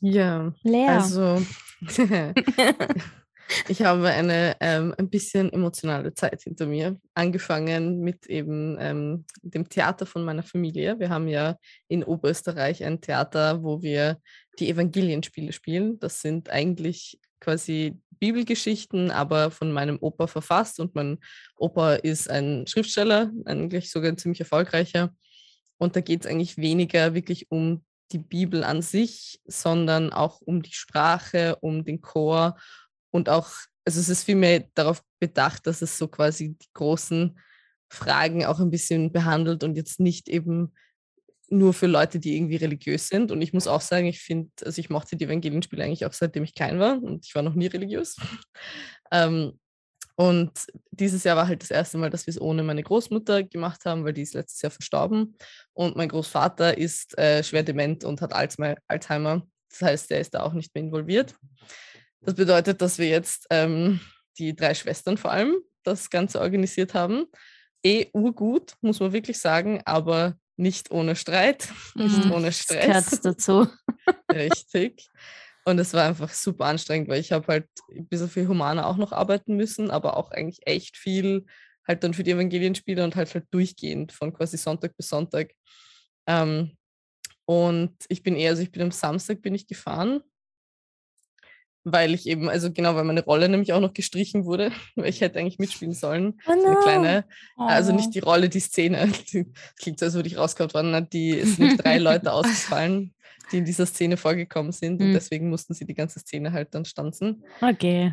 Speaker 3: Ja. Leer. Also ich habe eine ähm, ein bisschen emotionale Zeit hinter mir. Angefangen mit eben ähm, dem Theater von meiner Familie. Wir haben ja in Oberösterreich ein Theater, wo wir die Evangelienspiele spielen. Das sind eigentlich quasi Bibelgeschichten, aber von meinem Opa verfasst. Und mein Opa ist ein Schriftsteller, eigentlich sogar ein ziemlich erfolgreicher. Und da geht es eigentlich weniger wirklich um die Bibel an sich, sondern auch um die Sprache, um den Chor und auch, also es ist vielmehr darauf bedacht, dass es so quasi die großen Fragen auch ein bisschen behandelt und jetzt nicht eben nur für Leute, die irgendwie religiös sind. Und ich muss auch sagen, ich finde, also ich mochte die Evangelienspiele eigentlich auch seitdem ich klein war und ich war noch nie religiös. ähm, und dieses Jahr war halt das erste Mal, dass wir es ohne meine Großmutter gemacht haben, weil die ist letztes Jahr verstorben. Und mein Großvater ist äh, schwer dement und hat Alzheimer. Das heißt, der ist da auch nicht mehr involviert. Das bedeutet, dass wir jetzt ähm, die drei Schwestern vor allem das Ganze organisiert haben. Eh urgut, muss man wirklich sagen, aber nicht ohne Streit, nicht mhm, ohne Stress.
Speaker 1: Das dazu.
Speaker 3: Richtig. Und es war einfach super anstrengend, weil ich habe halt ein bisschen viel humaner auch noch arbeiten müssen, aber auch eigentlich echt viel halt dann für die Evangelienspiele und halt halt durchgehend von quasi Sonntag bis Sonntag. Ähm, und ich bin eher, also ich bin am Samstag bin ich gefahren, weil ich eben, also genau, weil meine Rolle nämlich auch noch gestrichen wurde, weil ich hätte eigentlich mitspielen sollen. Oh no. Eine kleine, also nicht oh. die Rolle, die Szene. Die, klingt so, als würde ich rausgehauen worden. Die, es sind drei Leute ausgefallen die in dieser Szene vorgekommen sind. Mhm. Und deswegen mussten sie die ganze Szene halt dann stanzen.
Speaker 1: Okay.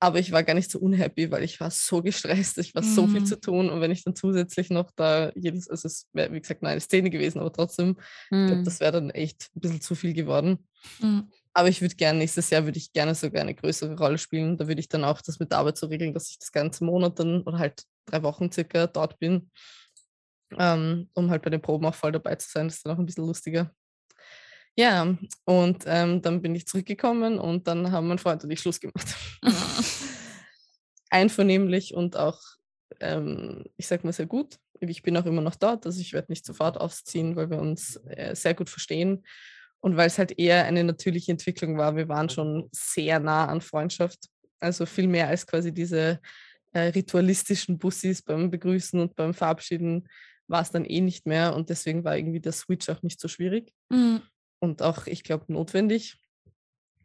Speaker 3: Aber ich war gar nicht so unhappy, weil ich war so gestresst, ich war mhm. so viel mhm. zu tun. Und wenn ich dann zusätzlich noch da jedes, also es wäre wie gesagt nur eine Szene gewesen, aber trotzdem, mhm. glaub, das wäre dann echt ein bisschen zu viel geworden. Mhm. Aber ich würde gerne, nächstes Jahr würde ich gerne sogar eine größere Rolle spielen. Da würde ich dann auch das mit der Arbeit so regeln, dass ich das ganze Monat dann oder halt drei Wochen circa dort bin, ähm, um halt bei den Proben auch voll dabei zu sein. Das ist dann auch ein bisschen lustiger. Ja, und ähm, dann bin ich zurückgekommen und dann haben mein Freund und ich Schluss gemacht. Einvernehmlich und auch, ähm, ich sag mal, sehr gut. Ich bin auch immer noch dort, also ich werde nicht sofort ausziehen, weil wir uns äh, sehr gut verstehen und weil es halt eher eine natürliche Entwicklung war. Wir waren schon sehr nah an Freundschaft, also viel mehr als quasi diese äh, ritualistischen Bussis beim Begrüßen und beim Verabschieden war es dann eh nicht mehr und deswegen war irgendwie der Switch auch nicht so schwierig. Mhm und auch, ich glaube, notwendig,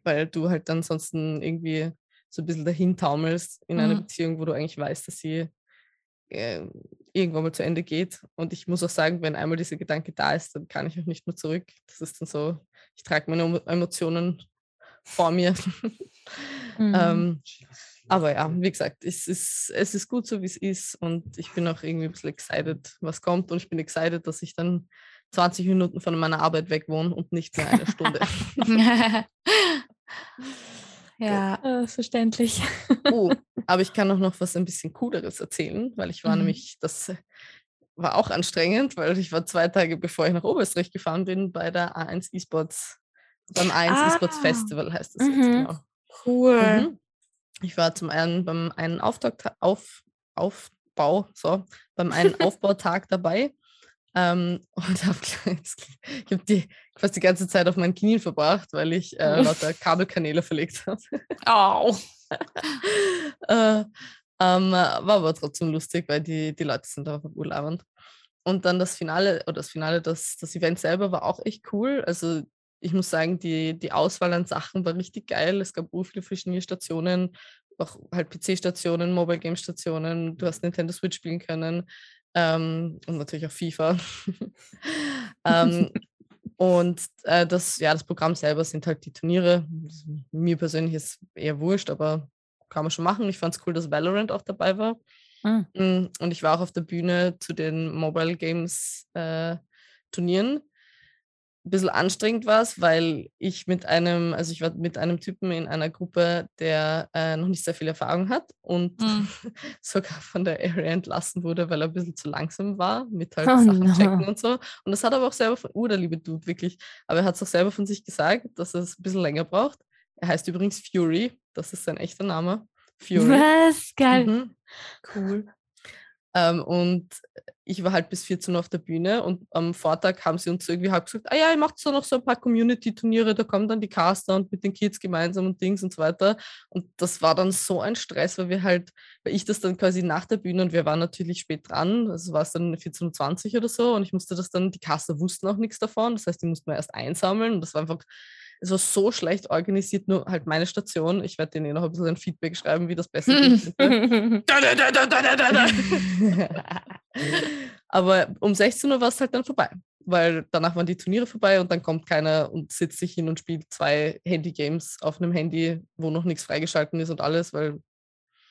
Speaker 3: weil du halt dann sonst irgendwie so ein bisschen dahin taumelst in mhm. einer Beziehung, wo du eigentlich weißt, dass sie äh, irgendwann mal zu Ende geht. Und ich muss auch sagen, wenn einmal dieser Gedanke da ist, dann kann ich auch nicht mehr zurück. Das ist dann so, ich trage meine Emotionen vor mir. Mhm. ähm, aber ja, wie gesagt, es ist, es ist gut so, wie es ist. Und ich bin auch irgendwie ein bisschen excited, was kommt. Und ich bin excited, dass ich dann 20 Minuten von meiner Arbeit weg wohne und nicht mehr eine Stunde.
Speaker 1: ja, äh, verständlich.
Speaker 3: oh, aber ich kann auch noch was ein bisschen Cooleres erzählen, weil ich war mhm. nämlich, das war auch anstrengend, weil ich war zwei Tage bevor ich nach Oberösterreich gefahren bin bei der A1 E-Sports, beim A1 ah. E-Sports Festival heißt es mhm. jetzt genau.
Speaker 1: Cool. Mhm.
Speaker 3: Ich war zum einen beim einen Auftakt, auf, Aufbau, so, beim einen Aufbautag dabei ähm, und hab, ich habe die fast die ganze Zeit auf meinen Knien verbracht, weil ich äh, lauter Kabelkanäle verlegt habe.
Speaker 2: Au!
Speaker 3: äh, ähm, war aber trotzdem lustig, weil die, die Leute sind einfach urlaubend. Und dann das Finale, oder das Finale, das, das Event selber war auch echt cool. Also ich muss sagen, die, die Auswahl an Sachen war richtig geil. Es gab so viele verschiedene Stationen, auch halt PC-Stationen, Mobile Game-Stationen. Du hast Nintendo Switch spielen können. Ähm, und natürlich auch FIFA. ähm, Und äh, das, ja, das Programm selber sind halt die Turniere. Mir persönlich ist eher wurscht, aber kann man schon machen. Ich fand es cool, dass Valorant auch dabei war. Mhm. Und ich war auch auf der Bühne zu den Mobile Games äh, Turnieren ein bisschen anstrengend war es, weil ich mit einem, also ich war mit einem Typen in einer Gruppe, der äh, noch nicht sehr viel Erfahrung hat und mm. sogar von der Area entlassen wurde, weil er ein bisschen zu langsam war mit halt oh, Sachen no. checken und so. Und das hat aber auch selber von, uh, der liebe Dude, wirklich, aber er hat es auch selber von sich gesagt, dass er es ein bisschen länger braucht. Er heißt übrigens Fury, das ist sein echter Name. Fury.
Speaker 1: Was? Geil.
Speaker 3: Mhm. Cool. Ähm, und ich war halt bis 14 Uhr auf der Bühne und am Vortag haben sie uns irgendwie halt gesagt, ah ja, ihr macht so noch so ein paar Community-Turniere, da kommen dann die Caster und mit den Kids gemeinsam und Dings und so weiter. Und das war dann so ein Stress, weil wir halt, weil ich das dann quasi nach der Bühne und wir waren natürlich spät dran, also war es dann 14.20 Uhr oder so und ich musste das dann, die Caster wussten auch nichts davon, das heißt, die mussten wir erst einsammeln und das war einfach es war so schlecht organisiert, nur halt meine Station. Ich werde denen eh noch ein bisschen ein Feedback schreiben, wie das besser geht. Aber um 16 Uhr war es halt dann vorbei, weil danach waren die Turniere vorbei und dann kommt keiner und sitzt sich hin und spielt zwei Handy-Games auf einem Handy, wo noch nichts freigeschalten ist und alles, weil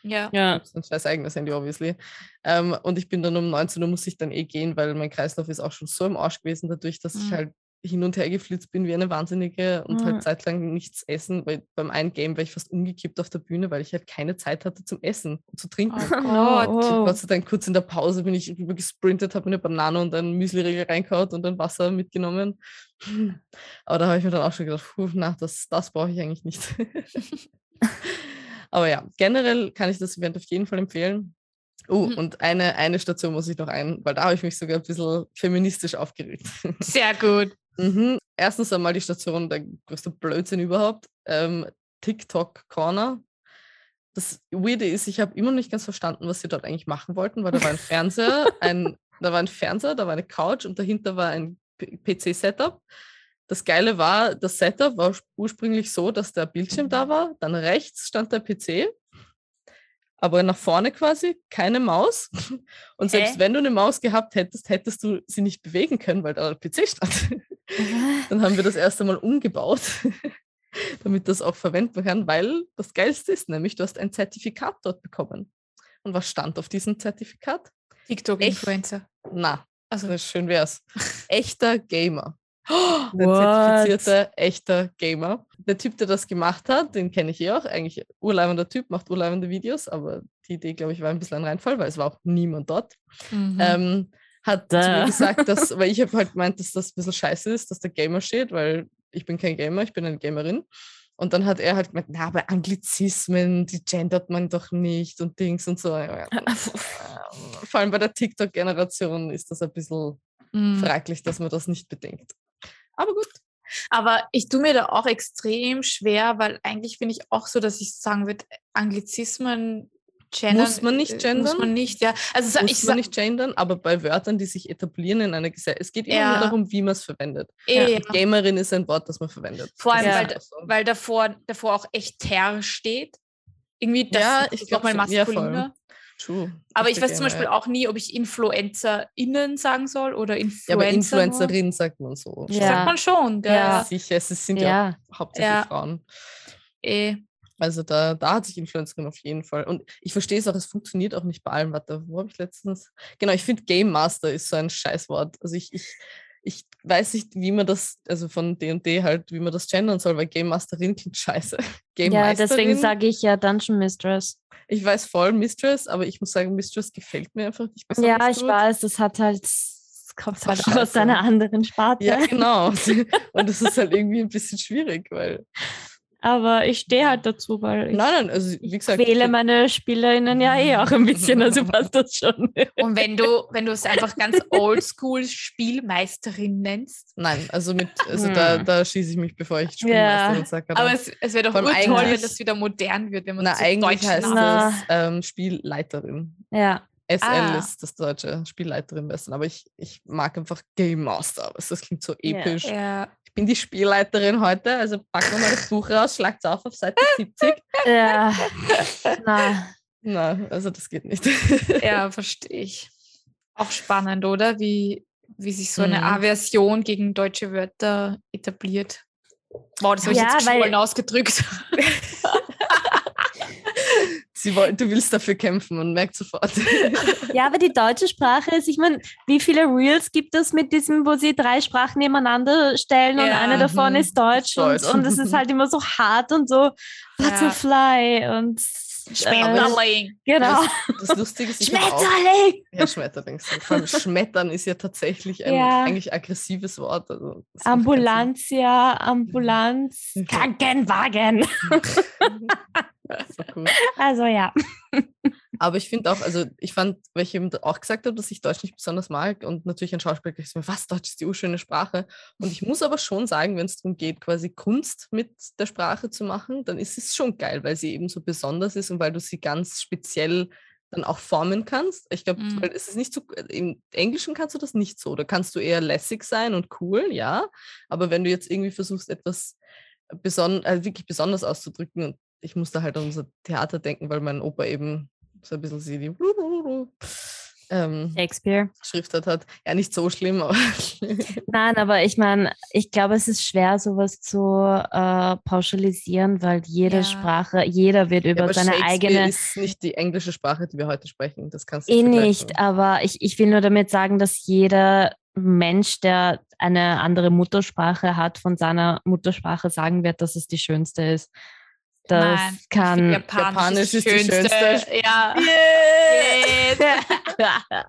Speaker 2: ja. ja.
Speaker 3: Das ist ein scheiß eigenes Handy, obviously. Ähm, und ich bin dann um 19 Uhr muss ich dann eh gehen, weil mein Kreislauf ist auch schon so im Arsch gewesen, dadurch, dass mhm. ich halt hin und her geflitzt bin wie eine Wahnsinnige und mhm. halt zeitlang nichts essen, weil beim einen Game war ich fast umgekippt auf der Bühne, weil ich halt keine Zeit hatte zum Essen und zu trinken. Oh Gott. Oh. Gott sei Dank kurz in der Pause bin ich rüber gesprintet, habe eine Banane und einen Müsli-Riegel reingehauen und ein Wasser mitgenommen. Aber da habe ich mir dann auch schon gedacht, puh, na, das, das brauche ich eigentlich nicht. Aber ja, generell kann ich das Event auf jeden Fall empfehlen. Oh, mhm. und eine, eine Station muss ich noch ein, weil da habe ich mich sogar ein bisschen feministisch aufgeregt.
Speaker 2: Sehr gut.
Speaker 3: Mhm. Erstens einmal die Station, der größte Blödsinn überhaupt. Ähm, TikTok Corner. Das Weirde ist, ich habe immer noch nicht ganz verstanden, was sie dort eigentlich machen wollten, weil da war ein Fernseher, ein, da war ein Fernseher, da war eine Couch und dahinter war ein PC-Setup. Das Geile war, das Setup war ursprünglich so, dass der Bildschirm da war, dann rechts stand der PC aber nach vorne quasi keine Maus. Und selbst Hä? wenn du eine Maus gehabt hättest, hättest du sie nicht bewegen können, weil da der PC stand. Dann haben wir das erste Mal umgebaut, damit das auch verwenden kann, weil das Geilste ist nämlich, du hast ein Zertifikat dort bekommen. Und was stand auf diesem Zertifikat?
Speaker 2: TikTok-Influencer.
Speaker 3: Na, also schön wär's. Echter Gamer. Oh, ein zertifizierter, echter Gamer. Der Typ, der das gemacht hat, den kenne ich eh auch. Eigentlich urleibender Typ, macht urleibende Videos, aber die Idee, glaube ich, war ein bisschen ein Reinfall, weil es war auch niemand dort. Mhm. Ähm, hat zu mir gesagt, dass, weil ich habe halt gemeint, dass das ein bisschen scheiße ist, dass der Gamer steht, weil ich bin kein Gamer, ich bin eine Gamerin. Und dann hat er halt gemeint, na, aber Anglizismen, die gendert man doch nicht und Dings und so. Vor allem bei der TikTok-Generation ist das ein bisschen mm. fraglich, dass man das nicht bedenkt. Aber gut.
Speaker 2: Aber ich tue mir da auch extrem schwer, weil eigentlich finde ich auch so, dass ich sagen würde, Anglizismen
Speaker 3: gendern. Muss man nicht gendern?
Speaker 2: Muss man nicht, ja.
Speaker 3: Also muss ich man nicht gendern, aber bei Wörtern, die sich etablieren in einer Gesellschaft, es geht immer ja. nur darum, wie man es verwendet. Ja. Gamerin ist ein Wort, das man verwendet.
Speaker 2: Vor allem, weil, weil davor, davor auch echt Ter steht. Irgendwie, das
Speaker 3: ja, ich glaube,
Speaker 2: mal maskuliner. True. Aber ich weiß zum Beispiel auch nie, ob ich InfluencerInnen sagen soll oder Influencer. Ja, aber
Speaker 3: Influencerin sagt man so.
Speaker 2: Ja. Sagt man schon.
Speaker 3: Gell? Ja, sicher. Es sind ja, ja hauptsächlich ja. Frauen.
Speaker 2: Eh.
Speaker 3: Also da, da hat sich Influencerin auf jeden Fall. Und ich verstehe es auch, es funktioniert auch nicht bei allem. Warte, wo habe ich letztens? Genau, ich finde Game Master ist so ein Scheißwort. Also ich, ich, ich weiß nicht, wie man das, also von D&D halt, wie man das gendern soll, weil Game Masterin klingt scheiße. Game
Speaker 1: ja, deswegen sage ich ja Dungeon Mistress.
Speaker 3: Ich weiß voll Mistress, aber ich muss sagen, Mistress gefällt mir einfach nicht
Speaker 1: besonders Ja, ich gut. weiß, das hat halt, kommt halt auch aus einer anderen Sparte.
Speaker 3: Ja, genau. Und das ist halt irgendwie ein bisschen schwierig, weil
Speaker 1: aber ich stehe halt dazu, weil ich
Speaker 3: nein, nein, also, wie gesagt,
Speaker 1: wähle meine SpielerInnen ja eh auch ein bisschen, also passt das schon.
Speaker 2: Und wenn du, wenn du es einfach ganz oldschool Spielmeisterin nennst?
Speaker 3: Nein, also mit, also hm. da, da schieße ich mich, bevor ich Spielmeisterin ja. sage.
Speaker 2: Aber es, es wäre doch toll, wenn das wieder modern wird, wenn man
Speaker 3: na, das eigentlich Deutsch heißt das ähm, Spielleiterin.
Speaker 1: Ja.
Speaker 3: SL ah. ist das deutsche Spielleiterin besten, aber ich, ich mag einfach Game Master. Das klingt so episch.
Speaker 2: Ja. ja
Speaker 3: ich bin die Spielleiterin heute, also packen wir mal das Buch raus, schlagt es auf auf Seite 70.
Speaker 1: Ja. Na.
Speaker 3: Na, also das geht nicht.
Speaker 2: Ja, verstehe ich. Auch spannend, oder? Wie wie sich so eine mhm. Aversion gegen deutsche Wörter etabliert. Wow, das habe ich ja, jetzt weil, ausgedrückt.
Speaker 3: Sie wollen, du willst dafür kämpfen, man merkt sofort.
Speaker 1: Ja, aber die deutsche Sprache ist, ich meine, wie viele Reels gibt es mit diesem, wo sie drei Sprachen nebeneinander stellen ja. und eine davon ist Deutsch, Deutsch. Und, und es ist halt immer so hart und so Butterfly ja. und
Speaker 2: Schmetterling.
Speaker 1: Genau.
Speaker 3: Das, das Lustige ist,
Speaker 1: Schmetterling!
Speaker 3: Auch, ja, Schmetterling. Vor allem Schmettern ist ja tatsächlich ein ja. eigentlich aggressives Wort. Also,
Speaker 1: Ambulancia, Ambulanz, Krankenwagen. so cool. Also ja.
Speaker 3: Aber ich finde auch, also ich fand, weil ich eben auch gesagt habe, dass ich Deutsch nicht besonders mag und natürlich ein Schauspieler gesagt mir, was, Deutsch ist die urschöne Sprache. Und ich muss aber schon sagen, wenn es darum geht, quasi Kunst mit der Sprache zu machen, dann ist es schon geil, weil sie eben so besonders ist und weil du sie ganz speziell dann auch formen kannst. Ich glaube, mhm. weil es ist nicht so, im Englischen kannst du das nicht so. Da kannst du eher lässig sein und cool, ja. Aber wenn du jetzt irgendwie versuchst, etwas beson also wirklich besonders auszudrücken und ich musste halt an unser Theater denken, weil mein Opa eben so ein bisschen sie die
Speaker 1: ähm, Shakespeare
Speaker 3: Schriftart hat. Ja, nicht so schlimm, aber.
Speaker 1: Nein, aber ich meine, ich glaube, es ist schwer, sowas zu äh, pauschalisieren, weil jede ja. Sprache, jeder wird über ja, seine eigene.
Speaker 3: ist nicht die englische Sprache, die wir heute sprechen. Das kannst du
Speaker 1: Eh nicht, aber ich, ich will nur damit sagen, dass jeder Mensch, der eine andere Muttersprache hat, von seiner Muttersprache sagen wird, dass es die schönste ist. Das Nein, kann.
Speaker 2: Japanisch, Japanisch ist, die schönste.
Speaker 3: Ja. Yes. yes.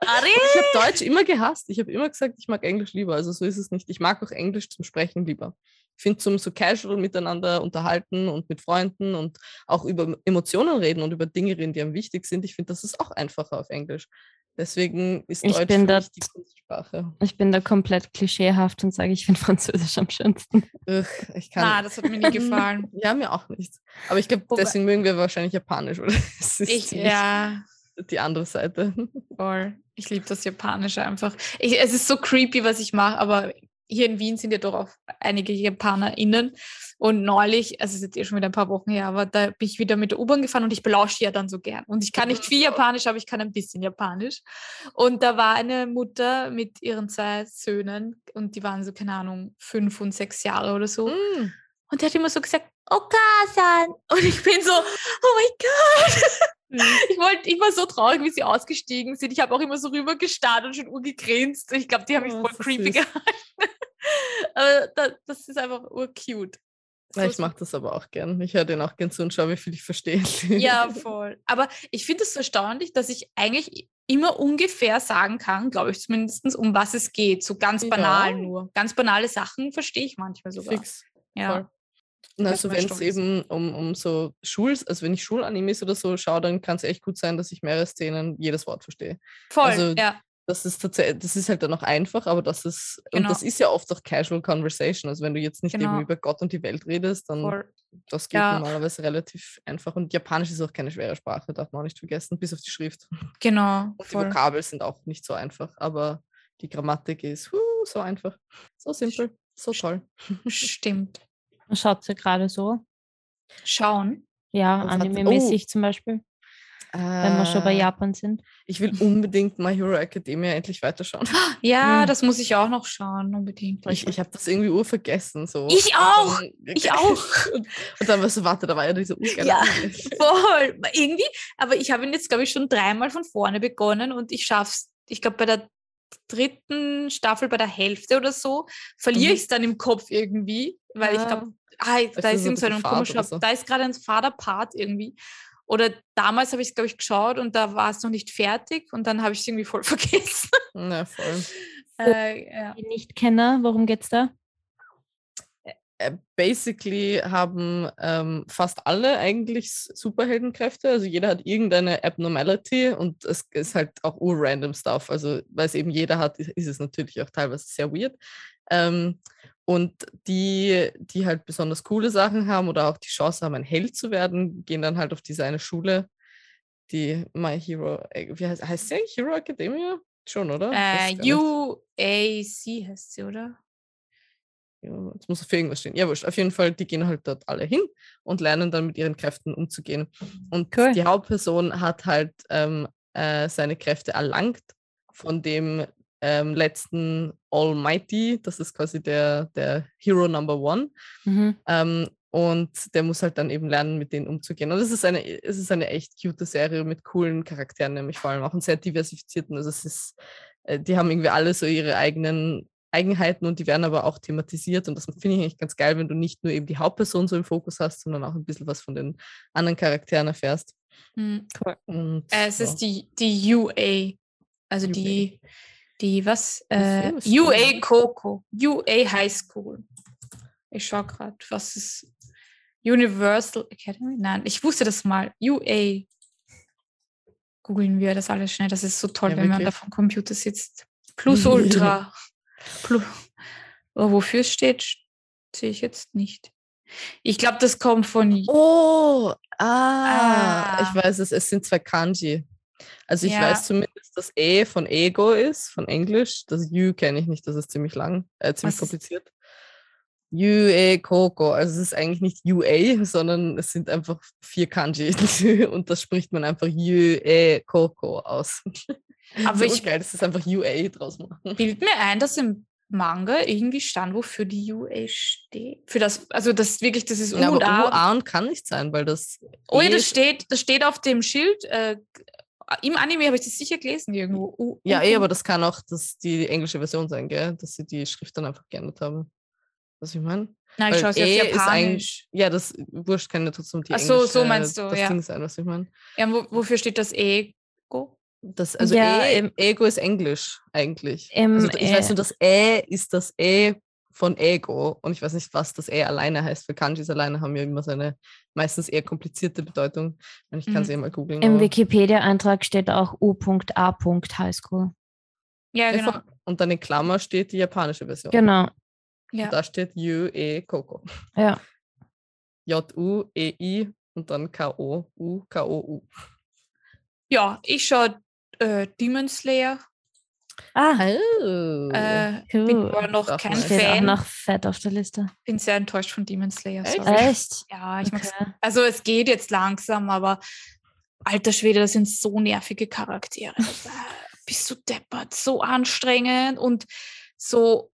Speaker 3: ich habe Deutsch immer gehasst. Ich habe immer gesagt, ich mag Englisch lieber. Also so ist es nicht. Ich mag auch Englisch zum Sprechen lieber. Ich finde zum so casual miteinander unterhalten und mit Freunden und auch über Emotionen reden und über Dinge reden, die einem wichtig sind. Ich finde, das ist auch einfacher auf Englisch. Deswegen ist
Speaker 1: ich
Speaker 3: Deutsch
Speaker 1: bin da,
Speaker 3: die Kunstsprache.
Speaker 1: Ich bin da komplett klischeehaft und sage, ich finde Französisch am schönsten.
Speaker 3: Ugh, ich kann,
Speaker 2: ah, das hat mir nie gefallen.
Speaker 3: ja, mir auch nicht. Aber ich glaube, deswegen mögen wir wahrscheinlich Japanisch, oder?
Speaker 2: ich, ja.
Speaker 3: Die andere Seite.
Speaker 2: Voll. Ich liebe das Japanische einfach. Ich, es ist so creepy, was ich mache, aber hier in Wien sind ja doch auch einige JapanerInnen. Und neulich, also es ist jetzt eh schon wieder ein paar Wochen her, aber da bin ich wieder mit der U-Bahn gefahren und ich belausche ja dann so gern. Und ich kann nicht viel Japanisch, aber ich kann ein bisschen Japanisch. Und da war eine Mutter mit ihren zwei Söhnen und die waren so, keine Ahnung, fünf und sechs Jahre oder so. Mm. Und die hat immer so gesagt, Okasan. Und ich bin so, oh mein Gott. Mhm. Ich, wollt, ich war so traurig, wie sie ausgestiegen sind. Ich habe auch immer so rüber gestarrt und schon urgegrinst. Ich glaube, die haben mich oh, voll creepy süß. gehalten. Aber das ist einfach urcute.
Speaker 3: Ja, ich mache das aber auch gern. Ich höre den auch gern zu und schaue, wie viel ich verstehe.
Speaker 2: Ja, voll. Aber ich finde es so erstaunlich, dass ich eigentlich immer ungefähr sagen kann, glaube ich zumindest, um was es geht. So ganz banal ja. nur. Ganz banale Sachen verstehe ich manchmal sogar.
Speaker 3: Fix. Ja. Voll. Also wenn es eben um, um so Schul, also wenn ich Schulanimes oder so schaue, dann kann es echt gut sein, dass ich mehrere Szenen jedes Wort verstehe.
Speaker 2: Voll, also, ja.
Speaker 3: Das ist tatsächlich, das ist halt dann auch einfach, aber das ist, genau. und das ist ja oft auch Casual Conversation. Also wenn du jetzt nicht genau. eben über Gott und die Welt redest, dann Voll. das geht ja. normalerweise relativ einfach. Und Japanisch ist auch keine schwere Sprache, darf man auch nicht vergessen, bis auf die Schrift.
Speaker 2: Genau.
Speaker 3: Und die Vokabeln sind auch nicht so einfach, aber die Grammatik ist huh, so einfach, so simpel, so toll.
Speaker 2: Stimmt.
Speaker 1: Schaut sie gerade so?
Speaker 2: Schauen?
Speaker 1: Ja, anime-mäßig oh. zum Beispiel. Äh, wenn wir schon bei äh, Japan sind.
Speaker 3: Ich will unbedingt My Hero Academia endlich weiterschauen.
Speaker 2: Ja, hm. das muss ich auch noch schauen, unbedingt.
Speaker 3: Ich, ich habe das irgendwie urvergessen. So.
Speaker 2: Ich auch! ich auch!
Speaker 3: Und, und, dann war so, warte, da war ja diese
Speaker 2: urgeile Ja, voll. Irgendwie, aber ich habe ihn jetzt, glaube ich, schon dreimal von vorne begonnen und ich schaffe es, ich glaube, bei der dritten Staffel, bei der Hälfte oder so, verliere mhm. ich es dann im Kopf irgendwie, weil ja. ich glaube, ah, da ist, ist so ein komischer, so. da ist gerade ein Vaterpart irgendwie. Oder damals habe ich es, glaube ich, geschaut und da war es noch nicht fertig und dann habe ich es irgendwie voll vergessen.
Speaker 3: Na, voll.
Speaker 1: äh, ja. Die Nicht-Kenner, worum geht es da?
Speaker 3: Äh, basically haben ähm, fast alle eigentlich Superheldenkräfte. Also jeder hat irgendeine Abnormality und es ist halt auch ur-random Stuff. Also weil es eben jeder hat, ist es natürlich auch teilweise sehr weird. Ähm, und die, die halt besonders coole Sachen haben oder auch die Chance haben, ein Held zu werden, gehen dann halt auf diese eine Schule, die My Hero, wie heißt, heißt sie eigentlich Hero Academia? Schon, oder?
Speaker 2: Äh, UAC heißt sie, oder?
Speaker 3: Ja, jetzt muss auf irgendwas stehen. Ja, wurscht. Auf jeden Fall, die gehen halt dort alle hin und lernen dann mit ihren Kräften umzugehen. Und cool. die Hauptperson hat halt ähm, äh, seine Kräfte erlangt von dem ähm, letzten Almighty, das ist quasi der, der Hero Number One. Mhm. Ähm, und der muss halt dann eben lernen, mit denen umzugehen. Und es ist eine, es ist eine echt cute Serie mit coolen Charakteren, nämlich vor allem auch und sehr diversifizierten. Also es ist, äh, die haben irgendwie alle so ihre eigenen Eigenheiten und die werden aber auch thematisiert. Und das finde ich eigentlich ganz geil, wenn du nicht nur eben die Hauptperson so im Fokus hast, sondern auch ein bisschen was von den anderen Charakteren erfährst.
Speaker 2: Mhm. Cool. Und, äh, es ja. ist die, die UA, also UA. die, die was? Äh, UA Coco, UA High School. Ich schaue gerade, was ist Universal Academy? Nein, ich wusste das mal. UA. Googeln wir das alles schnell. Das ist so toll, ja, wenn man da vom Computer sitzt. Plus Ultra. Plus. Aber wofür steht, sehe ich jetzt nicht. Ich glaube, das kommt von.
Speaker 3: Oh, ah, ah. ich weiß es. Es sind zwei Kanji. Also ich ja. weiß zumindest, dass E von Ego ist, von Englisch. Das U kenne ich nicht, das ist ziemlich lang, äh, ziemlich Was kompliziert. UA Coco. Also es ist eigentlich nicht UA, sondern es sind einfach vier Kanji und das spricht man einfach UA Coco aus. Aber so ich geil, dass es einfach UA draus machen.
Speaker 2: Bild mir ein, dass im Manga irgendwie stand, wofür die UA steht. Für das, also das wirklich, das ist U
Speaker 3: ja, und A. U, A und kann nicht sein, weil das.
Speaker 2: Oh ja, das steht, das steht auf dem Schild. Äh, Im Anime habe ich das sicher gelesen irgendwo.
Speaker 3: U, ja, eh, aber das kann auch das die englische Version sein, gell? Dass sie die Schrift dann einfach geändert haben. Was ich meine?
Speaker 2: Nein, ich schaue es
Speaker 3: e
Speaker 2: jetzt japanisch.
Speaker 3: Ein, ja, das Wurscht kann ja trotzdem die
Speaker 2: Ach so, so meinst du,
Speaker 3: das
Speaker 2: ja.
Speaker 3: Ding sein, was ich meine.
Speaker 2: Ja, wo, wofür steht das Ego?
Speaker 3: Das, also ja, e, Ego ist Englisch eigentlich. Im, also ich äh, weiß nur, das Ä ist das E von Ego und ich weiß nicht, was das E alleine heißt. Für Kanjis alleine haben ja immer seine meistens eher komplizierte Bedeutung. Und ich kann mhm. sie eh mal googeln.
Speaker 1: Im Wikipedia-Eintrag steht auch U.A. Highschool.
Speaker 2: Ja, genau.
Speaker 3: Und dann in Klammer steht die japanische Version.
Speaker 1: Genau.
Speaker 3: Ja. Und da steht U-E Coco.
Speaker 1: Ja.
Speaker 3: J-U-E-I und dann K-O-U, K-O-U.
Speaker 2: Ja, ich schaue äh, Demon Slayer.
Speaker 1: Ah,
Speaker 2: oh, äh, cool. bin aber noch kein Fan.
Speaker 1: Auch noch fett auf der Liste.
Speaker 2: Bin sehr enttäuscht von Demon Slayer.
Speaker 1: Echt? Echt?
Speaker 2: Ja, ich okay. Also es geht jetzt langsam, aber alter Schwede, das sind so nervige Charaktere. Bist du deppert, so anstrengend und so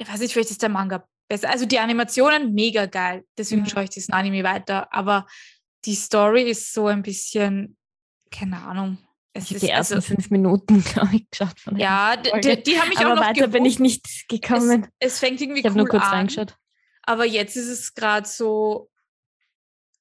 Speaker 2: ich weiß nicht, vielleicht ist der Manga besser. Also die Animationen mega geil, deswegen mhm. schaue ich diesen Anime weiter. Aber die Story ist so ein bisschen, keine Ahnung.
Speaker 1: Es ich habe die ersten also, fünf Minuten, glaube ich, geschaut.
Speaker 2: Von ja, die, die, haben mich Aber auch noch
Speaker 1: weiter gebucht. bin ich nicht gekommen.
Speaker 2: Es, es fängt irgendwie
Speaker 1: ich cool
Speaker 2: nur
Speaker 1: kurz
Speaker 2: an.
Speaker 1: reingeschaut.
Speaker 2: Aber jetzt ist es gerade so,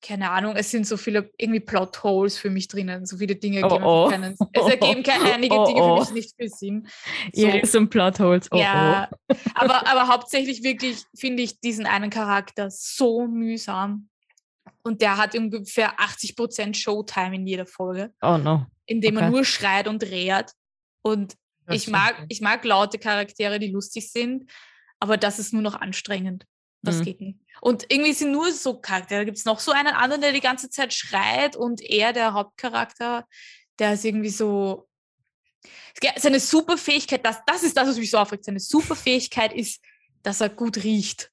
Speaker 2: keine Ahnung, es sind so viele irgendwie Plotholes für mich drinnen, so viele Dinge
Speaker 1: oh, oh.
Speaker 2: Keinen, es ergeben keine, einige oh, Dinge für oh. mich nicht viel Sinn.
Speaker 1: So. Ja, so Plotholes.
Speaker 2: Oh, ja, oh. aber, aber hauptsächlich wirklich finde ich diesen einen Charakter so mühsam. Und der hat ungefähr 80% Showtime in jeder Folge.
Speaker 1: Oh no.
Speaker 2: Indem okay. er nur schreit und dreht. Und ich mag, ich mag laute Charaktere, die lustig sind, aber das ist nur noch anstrengend. Das mhm. geht nicht. Und irgendwie sind nur so Charaktere. Da gibt es noch so einen anderen, der die ganze Zeit schreit und er, der Hauptcharakter, der ist irgendwie so. Seine Superfähigkeit, das, das ist das, was mich so aufregt. Seine Superfähigkeit ist, dass er gut riecht.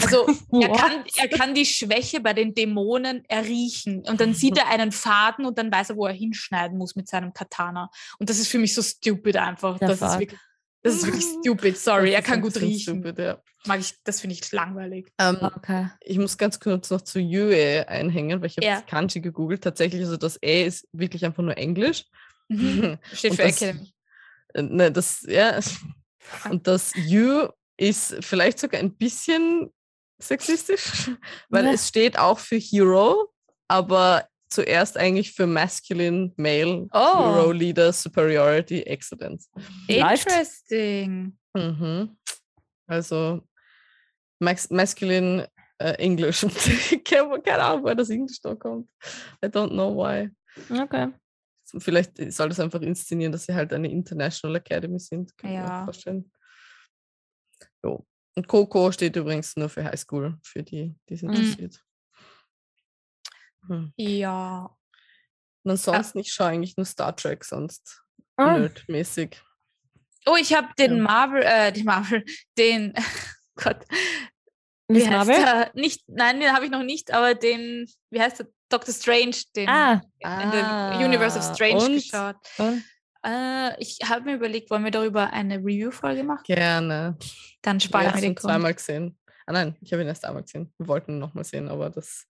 Speaker 2: Also er kann, er kann die Schwäche bei den Dämonen erriechen und dann sieht er einen Faden und dann weiß er, wo er hinschneiden muss mit seinem Katana. Und das ist für mich so stupid einfach. Das ist wirklich das ist wirklich stupid, sorry. Er kann gut riechen. Stupid, ja. Mag ich, das finde ich langweilig.
Speaker 3: Ähm, okay. Ich muss ganz kurz noch zu Yue einhängen, weil ich habe ja. Kanji gegoogelt. Tatsächlich, also das E ist wirklich einfach nur Englisch.
Speaker 2: Mhm. Steht für das, Academy.
Speaker 3: Ne, das, ja. Und das U ist vielleicht sogar ein bisschen sexistisch, weil ja. es steht auch für Hero, aber zuerst eigentlich für Masculine Male oh. Hero Leader Superiority Excellence.
Speaker 2: Interesting.
Speaker 3: Mhm. Also Max Masculine uh, English. Keine Ahnung, woher das Englisch da kommt. I don't know why.
Speaker 1: Okay.
Speaker 3: Vielleicht soll das einfach inszenieren, dass sie halt eine International Academy sind.
Speaker 2: Kann ja.
Speaker 3: Ich mir vorstellen. So. Und Coco steht übrigens nur für High School, für die, die es mhm. interessiert.
Speaker 2: Hm. Ja.
Speaker 3: Und ansonsten, ich schaue eigentlich nur Star Trek sonst. Ah. Nerdmäßig.
Speaker 2: Oh, ich habe den ja. Marvel, äh, den Marvel, den, Gott. Wie
Speaker 1: heißt Marvel?
Speaker 2: Der? Nicht, nein, den habe ich noch nicht, aber den, wie heißt der? Doctor Strange, den
Speaker 1: ah.
Speaker 2: in ah. the Universe of Strange
Speaker 1: und?
Speaker 2: geschaut. Und? Äh, ich habe mir überlegt, wollen wir darüber eine Review-Folge machen?
Speaker 3: Gerne.
Speaker 2: Dann spare ich mir den
Speaker 3: Grund. zweimal gesehen. Ah nein, ich habe ihn erst einmal gesehen. Wir wollten ihn nochmal sehen, aber das,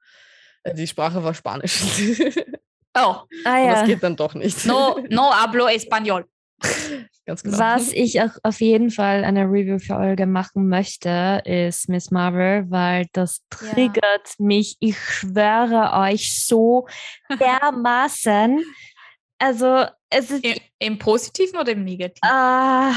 Speaker 3: äh, die Sprache war Spanisch.
Speaker 2: oh,
Speaker 3: ah, ja. das geht dann doch nicht.
Speaker 2: No, no hablo español.
Speaker 1: Ganz genau. Was ich auch auf jeden Fall eine Review für Olga machen möchte, ist Miss Marvel, weil das triggert ja. mich, ich schwöre euch, so dermaßen. Also es ist.
Speaker 2: Im, im Positiven oder im Negativen?
Speaker 1: Uh,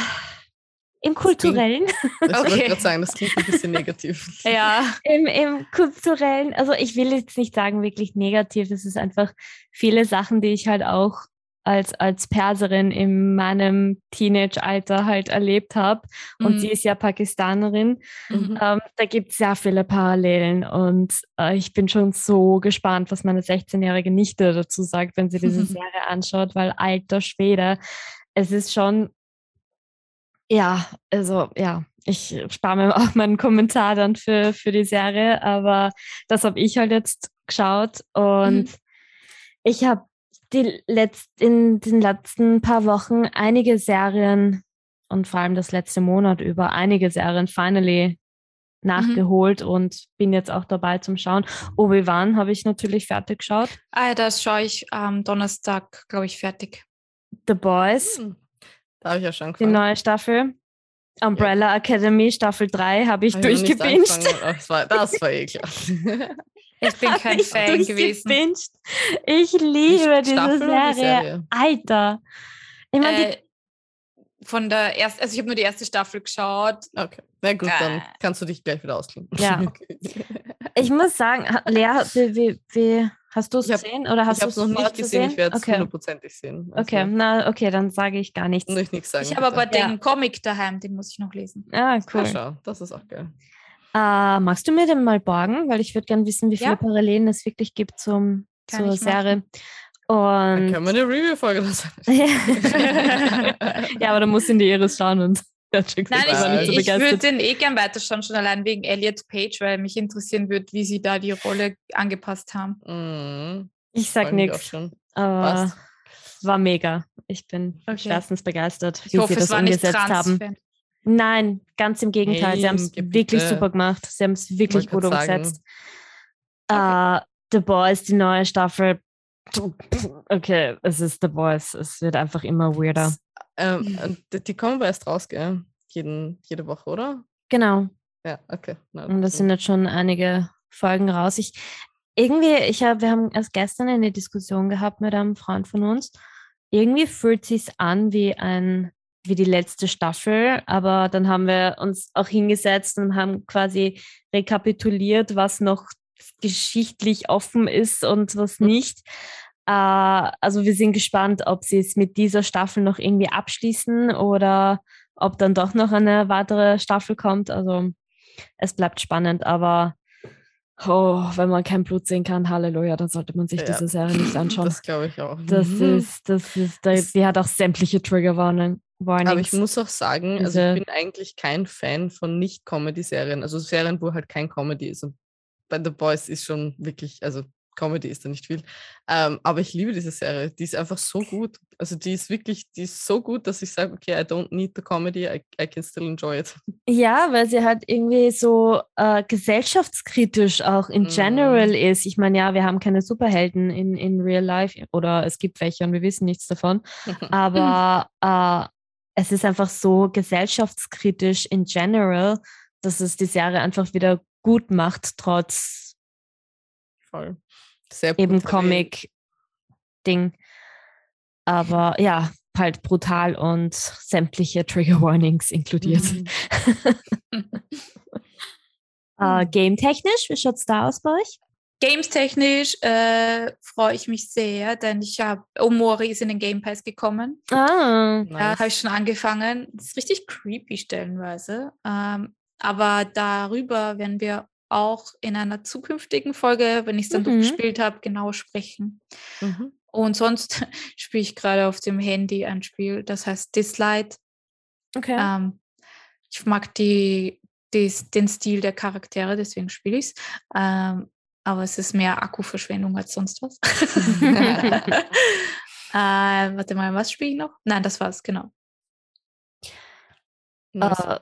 Speaker 1: Im Kulturellen.
Speaker 3: Klingt, ich okay. wollte gerade sagen, das klingt ein bisschen negativ.
Speaker 2: ja.
Speaker 1: Im, Im Kulturellen, also ich will jetzt nicht sagen wirklich negativ, es ist einfach viele Sachen, die ich halt auch als, als Perserin in meinem Teenage-Alter halt erlebt habe. Und mhm. sie ist ja Pakistanerin. Mhm. Ähm, da gibt es sehr viele Parallelen. Und äh, ich bin schon so gespannt, was meine 16-jährige Nichte dazu sagt, wenn sie diese Serie anschaut, weil alter Schwede, es ist schon, ja, also ja, ich spare mir auch meinen Kommentar dann für, für die Serie, aber das habe ich halt jetzt geschaut und mhm. ich habe die letzt, in den letzten paar Wochen einige Serien und vor allem das letzte Monat über einige Serien finally nachgeholt mhm. und bin jetzt auch dabei zum Schauen. Obi-Wan habe ich natürlich fertig geschaut.
Speaker 2: Ah, das schaue ich am Donnerstag, glaube ich, fertig.
Speaker 1: The Boys.
Speaker 3: Hm. Da habe ich ja schon
Speaker 1: Die neue Staffel. Umbrella ja. Academy Staffel 3 habe ich durchgebinged.
Speaker 3: Das war, das war eh klar.
Speaker 2: Ich bin kein Fan gewesen.
Speaker 1: Ich liebe diese Staffel Serie. Serie. Alter.
Speaker 2: Ich meine, äh, von der ersten, also ich habe nur die erste Staffel geschaut.
Speaker 3: Okay. Na gut, äh. dann kannst du dich gleich wieder ausklingen.
Speaker 1: Ja. ich muss sagen, Lea, wie, wie, wie hast du es gesehen? Oder hast
Speaker 3: ich habe es noch nicht gesehen, ich werde es hundertprozentig sehen.
Speaker 1: Also okay, na okay, dann sage ich gar nichts.
Speaker 3: Muss ich nichts sagen.
Speaker 2: Ich habe aber ja. den Comic daheim, den muss ich noch lesen.
Speaker 1: Ah, cool.
Speaker 3: Ja, schau, das ist auch geil.
Speaker 1: Äh, magst du mir den mal borgen? Weil ich würde gerne wissen, wie viele ja. Parallelen es wirklich gibt zum, zur Serie. Und Dann
Speaker 3: können wir eine Review-Folge lassen.
Speaker 1: ja, aber dann muss in die Iris schauen und
Speaker 2: ja, Nein, ich, so ich würde den eh gern weiterschauen, schon allein wegen Elliot Page, weil mich interessieren würde, wie sie da die Rolle angepasst haben.
Speaker 3: Mhm.
Speaker 1: Ich sag nichts. Aber war mega. Ich bin okay. schwerstens begeistert, wie hoffe, sie das umgesetzt haben. Nein, ganz im Gegenteil. Hey, sie haben es wirklich super gemacht. Sie haben es wirklich gut umgesetzt. Okay. Uh, The Boys, die neue Staffel. Okay, es ist The Boys. Es wird einfach immer weirder.
Speaker 3: Ähm, die kommen aber erst raus, gell? Jeden, jede Woche, oder?
Speaker 1: Genau.
Speaker 3: Ja, okay.
Speaker 1: Na, Und das sind jetzt schon einige Folgen raus. Ich, irgendwie, ich hab, wir haben erst gestern eine Diskussion gehabt mit einem Freund von uns. Irgendwie fühlt es sich an wie ein wie die letzte Staffel, aber dann haben wir uns auch hingesetzt und haben quasi rekapituliert, was noch geschichtlich offen ist und was mhm. nicht. Äh, also wir sind gespannt, ob sie es mit dieser Staffel noch irgendwie abschließen oder ob dann doch noch eine weitere Staffel kommt. Also es bleibt spannend, aber oh, wenn man kein Blut sehen kann, Halleluja, dann sollte man sich ja. diese Serie nicht anschauen.
Speaker 3: Das glaube ich auch.
Speaker 1: Das mhm. ist, das ist, die hat auch sämtliche Triggerwarnungen.
Speaker 3: Warnings. Aber ich muss auch sagen, also ich bin eigentlich kein Fan von Nicht-Comedy-Serien, also Serien, wo halt kein Comedy ist. Und bei The Boys ist schon wirklich, also Comedy ist da nicht viel. Ähm, aber ich liebe diese Serie. Die ist einfach so gut. Also die ist wirklich, die ist so gut, dass ich sage, okay, I don't need the comedy, I, I can still enjoy it.
Speaker 1: Ja, weil sie halt irgendwie so äh, gesellschaftskritisch auch in general mm. ist. Ich meine, ja, wir haben keine Superhelden in, in real life oder es gibt welche und wir wissen nichts davon. aber äh, es ist einfach so gesellschaftskritisch in general, dass es die Serie einfach wieder gut macht, trotz
Speaker 3: Voll.
Speaker 1: eben Comic-Ding. Aber ja, halt brutal und sämtliche Trigger Warnings inkludiert. Mhm. uh, Game-technisch, wie schaut es da aus bei euch?
Speaker 2: Games-technisch äh, freue ich mich sehr, denn ich habe Omori ist in den Game Pass gekommen.
Speaker 1: Ah,
Speaker 2: nice. Da habe ich schon angefangen. Das ist richtig creepy stellenweise. Ähm, aber darüber werden wir auch in einer zukünftigen Folge, wenn ich es dann mhm. durchgespielt habe, genau sprechen. Mhm. Und sonst spiele ich gerade auf dem Handy ein Spiel, das heißt Dislight.
Speaker 1: Okay.
Speaker 2: Ähm, ich mag die, die, den Stil der Charaktere, deswegen spiele ich es. Ähm, aber es ist mehr Akkuverschwendung als sonst was. Äh, warte mal, was spiele ich noch? Nein, das war's, genau.
Speaker 1: Äh,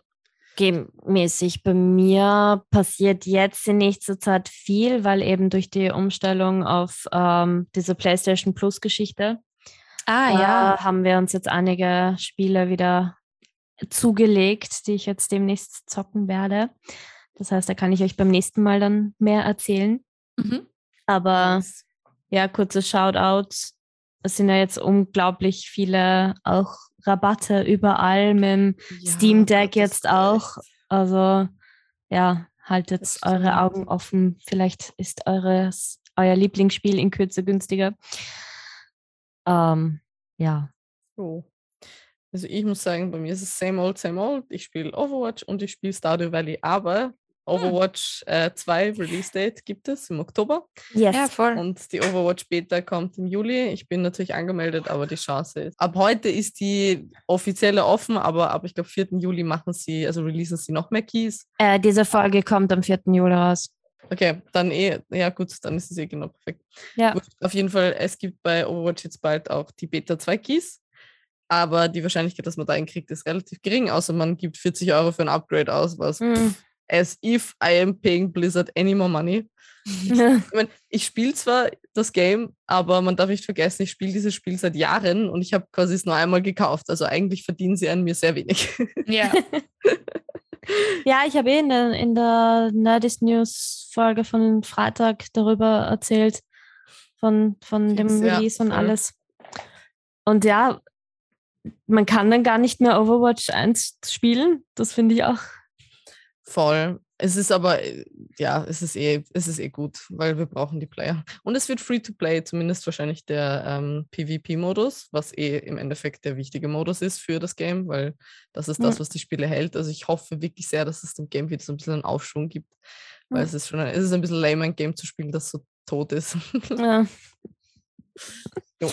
Speaker 1: Game-mäßig. Bei mir passiert jetzt in nächster Zeit viel, weil eben durch die Umstellung auf ähm, diese PlayStation Plus-Geschichte ah, ja. haben wir uns jetzt einige Spiele wieder zugelegt, die ich jetzt demnächst zocken werde. Das heißt, da kann ich euch beim nächsten Mal dann mehr erzählen. Mhm. Aber ja, kurze Shoutouts. Es sind ja jetzt unglaublich viele auch Rabatte überall mit dem ja, Steam Deck jetzt auch. Also ja, haltet eure Augen offen. Vielleicht ist eures, euer Lieblingsspiel in Kürze günstiger. Ähm, ja.
Speaker 3: Oh. Also ich muss sagen, bei mir ist es same old, same old. Ich spiele Overwatch und ich spiele Stardew Valley, aber hm. Overwatch äh, 2 Release Date gibt es im Oktober.
Speaker 1: Yes. Ja,
Speaker 3: voll. Und die Overwatch Beta kommt im Juli. Ich bin natürlich angemeldet, aber die Chance ist. Ab heute ist die offizielle offen, aber ab ich glaube 4. Juli machen sie, also releasen sie noch mehr Keys.
Speaker 1: Äh, diese Folge kommt am 4. Juli raus.
Speaker 3: Okay, dann eh, ja gut, dann ist es eh genau perfekt. Ja. Gut, auf jeden Fall, es gibt bei Overwatch jetzt bald auch die Beta 2 Keys. Aber die Wahrscheinlichkeit, dass man da einen kriegt, ist relativ gering, außer man gibt 40 Euro für ein Upgrade aus, was mm as if I am paying Blizzard any more money. Ja. Ich, mein, ich spiele zwar das Game, aber man darf nicht vergessen, ich spiele dieses Spiel seit Jahren und ich habe quasi es nur einmal gekauft. Also eigentlich verdienen sie an mir sehr wenig.
Speaker 2: Ja.
Speaker 1: ja, ich habe eh in der, in der Nerdist News Folge von Freitag darüber erzählt, von, von dem Release ja, und alles. Und ja, man kann dann gar nicht mehr Overwatch 1 spielen. Das finde ich auch
Speaker 3: Voll. Es ist aber, äh, ja, es ist eh, es ist eh gut, weil wir brauchen die Player. Und es wird free to play, zumindest wahrscheinlich der ähm, PvP-Modus, was eh im Endeffekt der wichtige Modus ist für das Game, weil das ist das, was die Spiele hält. Also ich hoffe wirklich sehr, dass es dem Game wieder so ein bisschen einen Aufschwung gibt. Weil mhm. es ist schon ein, es ist ein bisschen lame, ein Game zu spielen, das so tot ist. Ja. jo.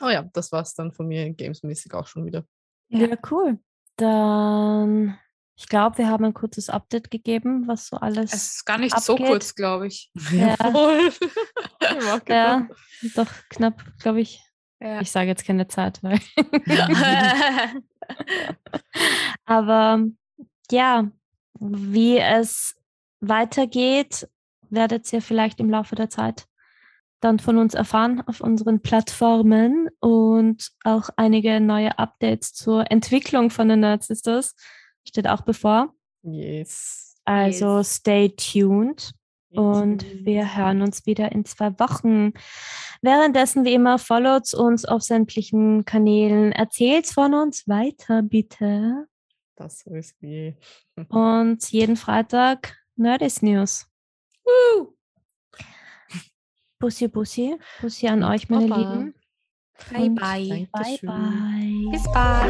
Speaker 3: Oh ja, das war es dann von mir gamesmäßig auch schon wieder.
Speaker 1: Ja, cool. Dann ich glaube, wir haben ein kurzes Update gegeben, was so alles.
Speaker 2: Es ist gar nicht abgeht. so kurz, glaube ich.
Speaker 1: Ja, ja doch knapp, glaube ich. Ja. Ich sage jetzt keine Zeit, weil. Aber ja, wie es weitergeht, werdet ihr vielleicht im Laufe der Zeit dann von uns erfahren auf unseren Plattformen und auch einige neue Updates zur Entwicklung von den Nerd Sisters steht auch bevor.
Speaker 3: Yes.
Speaker 1: Also yes. stay tuned. Und wir hören uns wieder in zwei Wochen. Währenddessen, wie immer, followt uns auf sämtlichen Kanälen. Erzählt von uns weiter, bitte.
Speaker 3: Das ist wie.
Speaker 1: Und jeden Freitag Nerdist News. Woo! Bussi, Bussi. Bussi an euch, meine Papa. Lieben.
Speaker 2: 拜拜，
Speaker 1: 拜拜
Speaker 2: ，peace bye。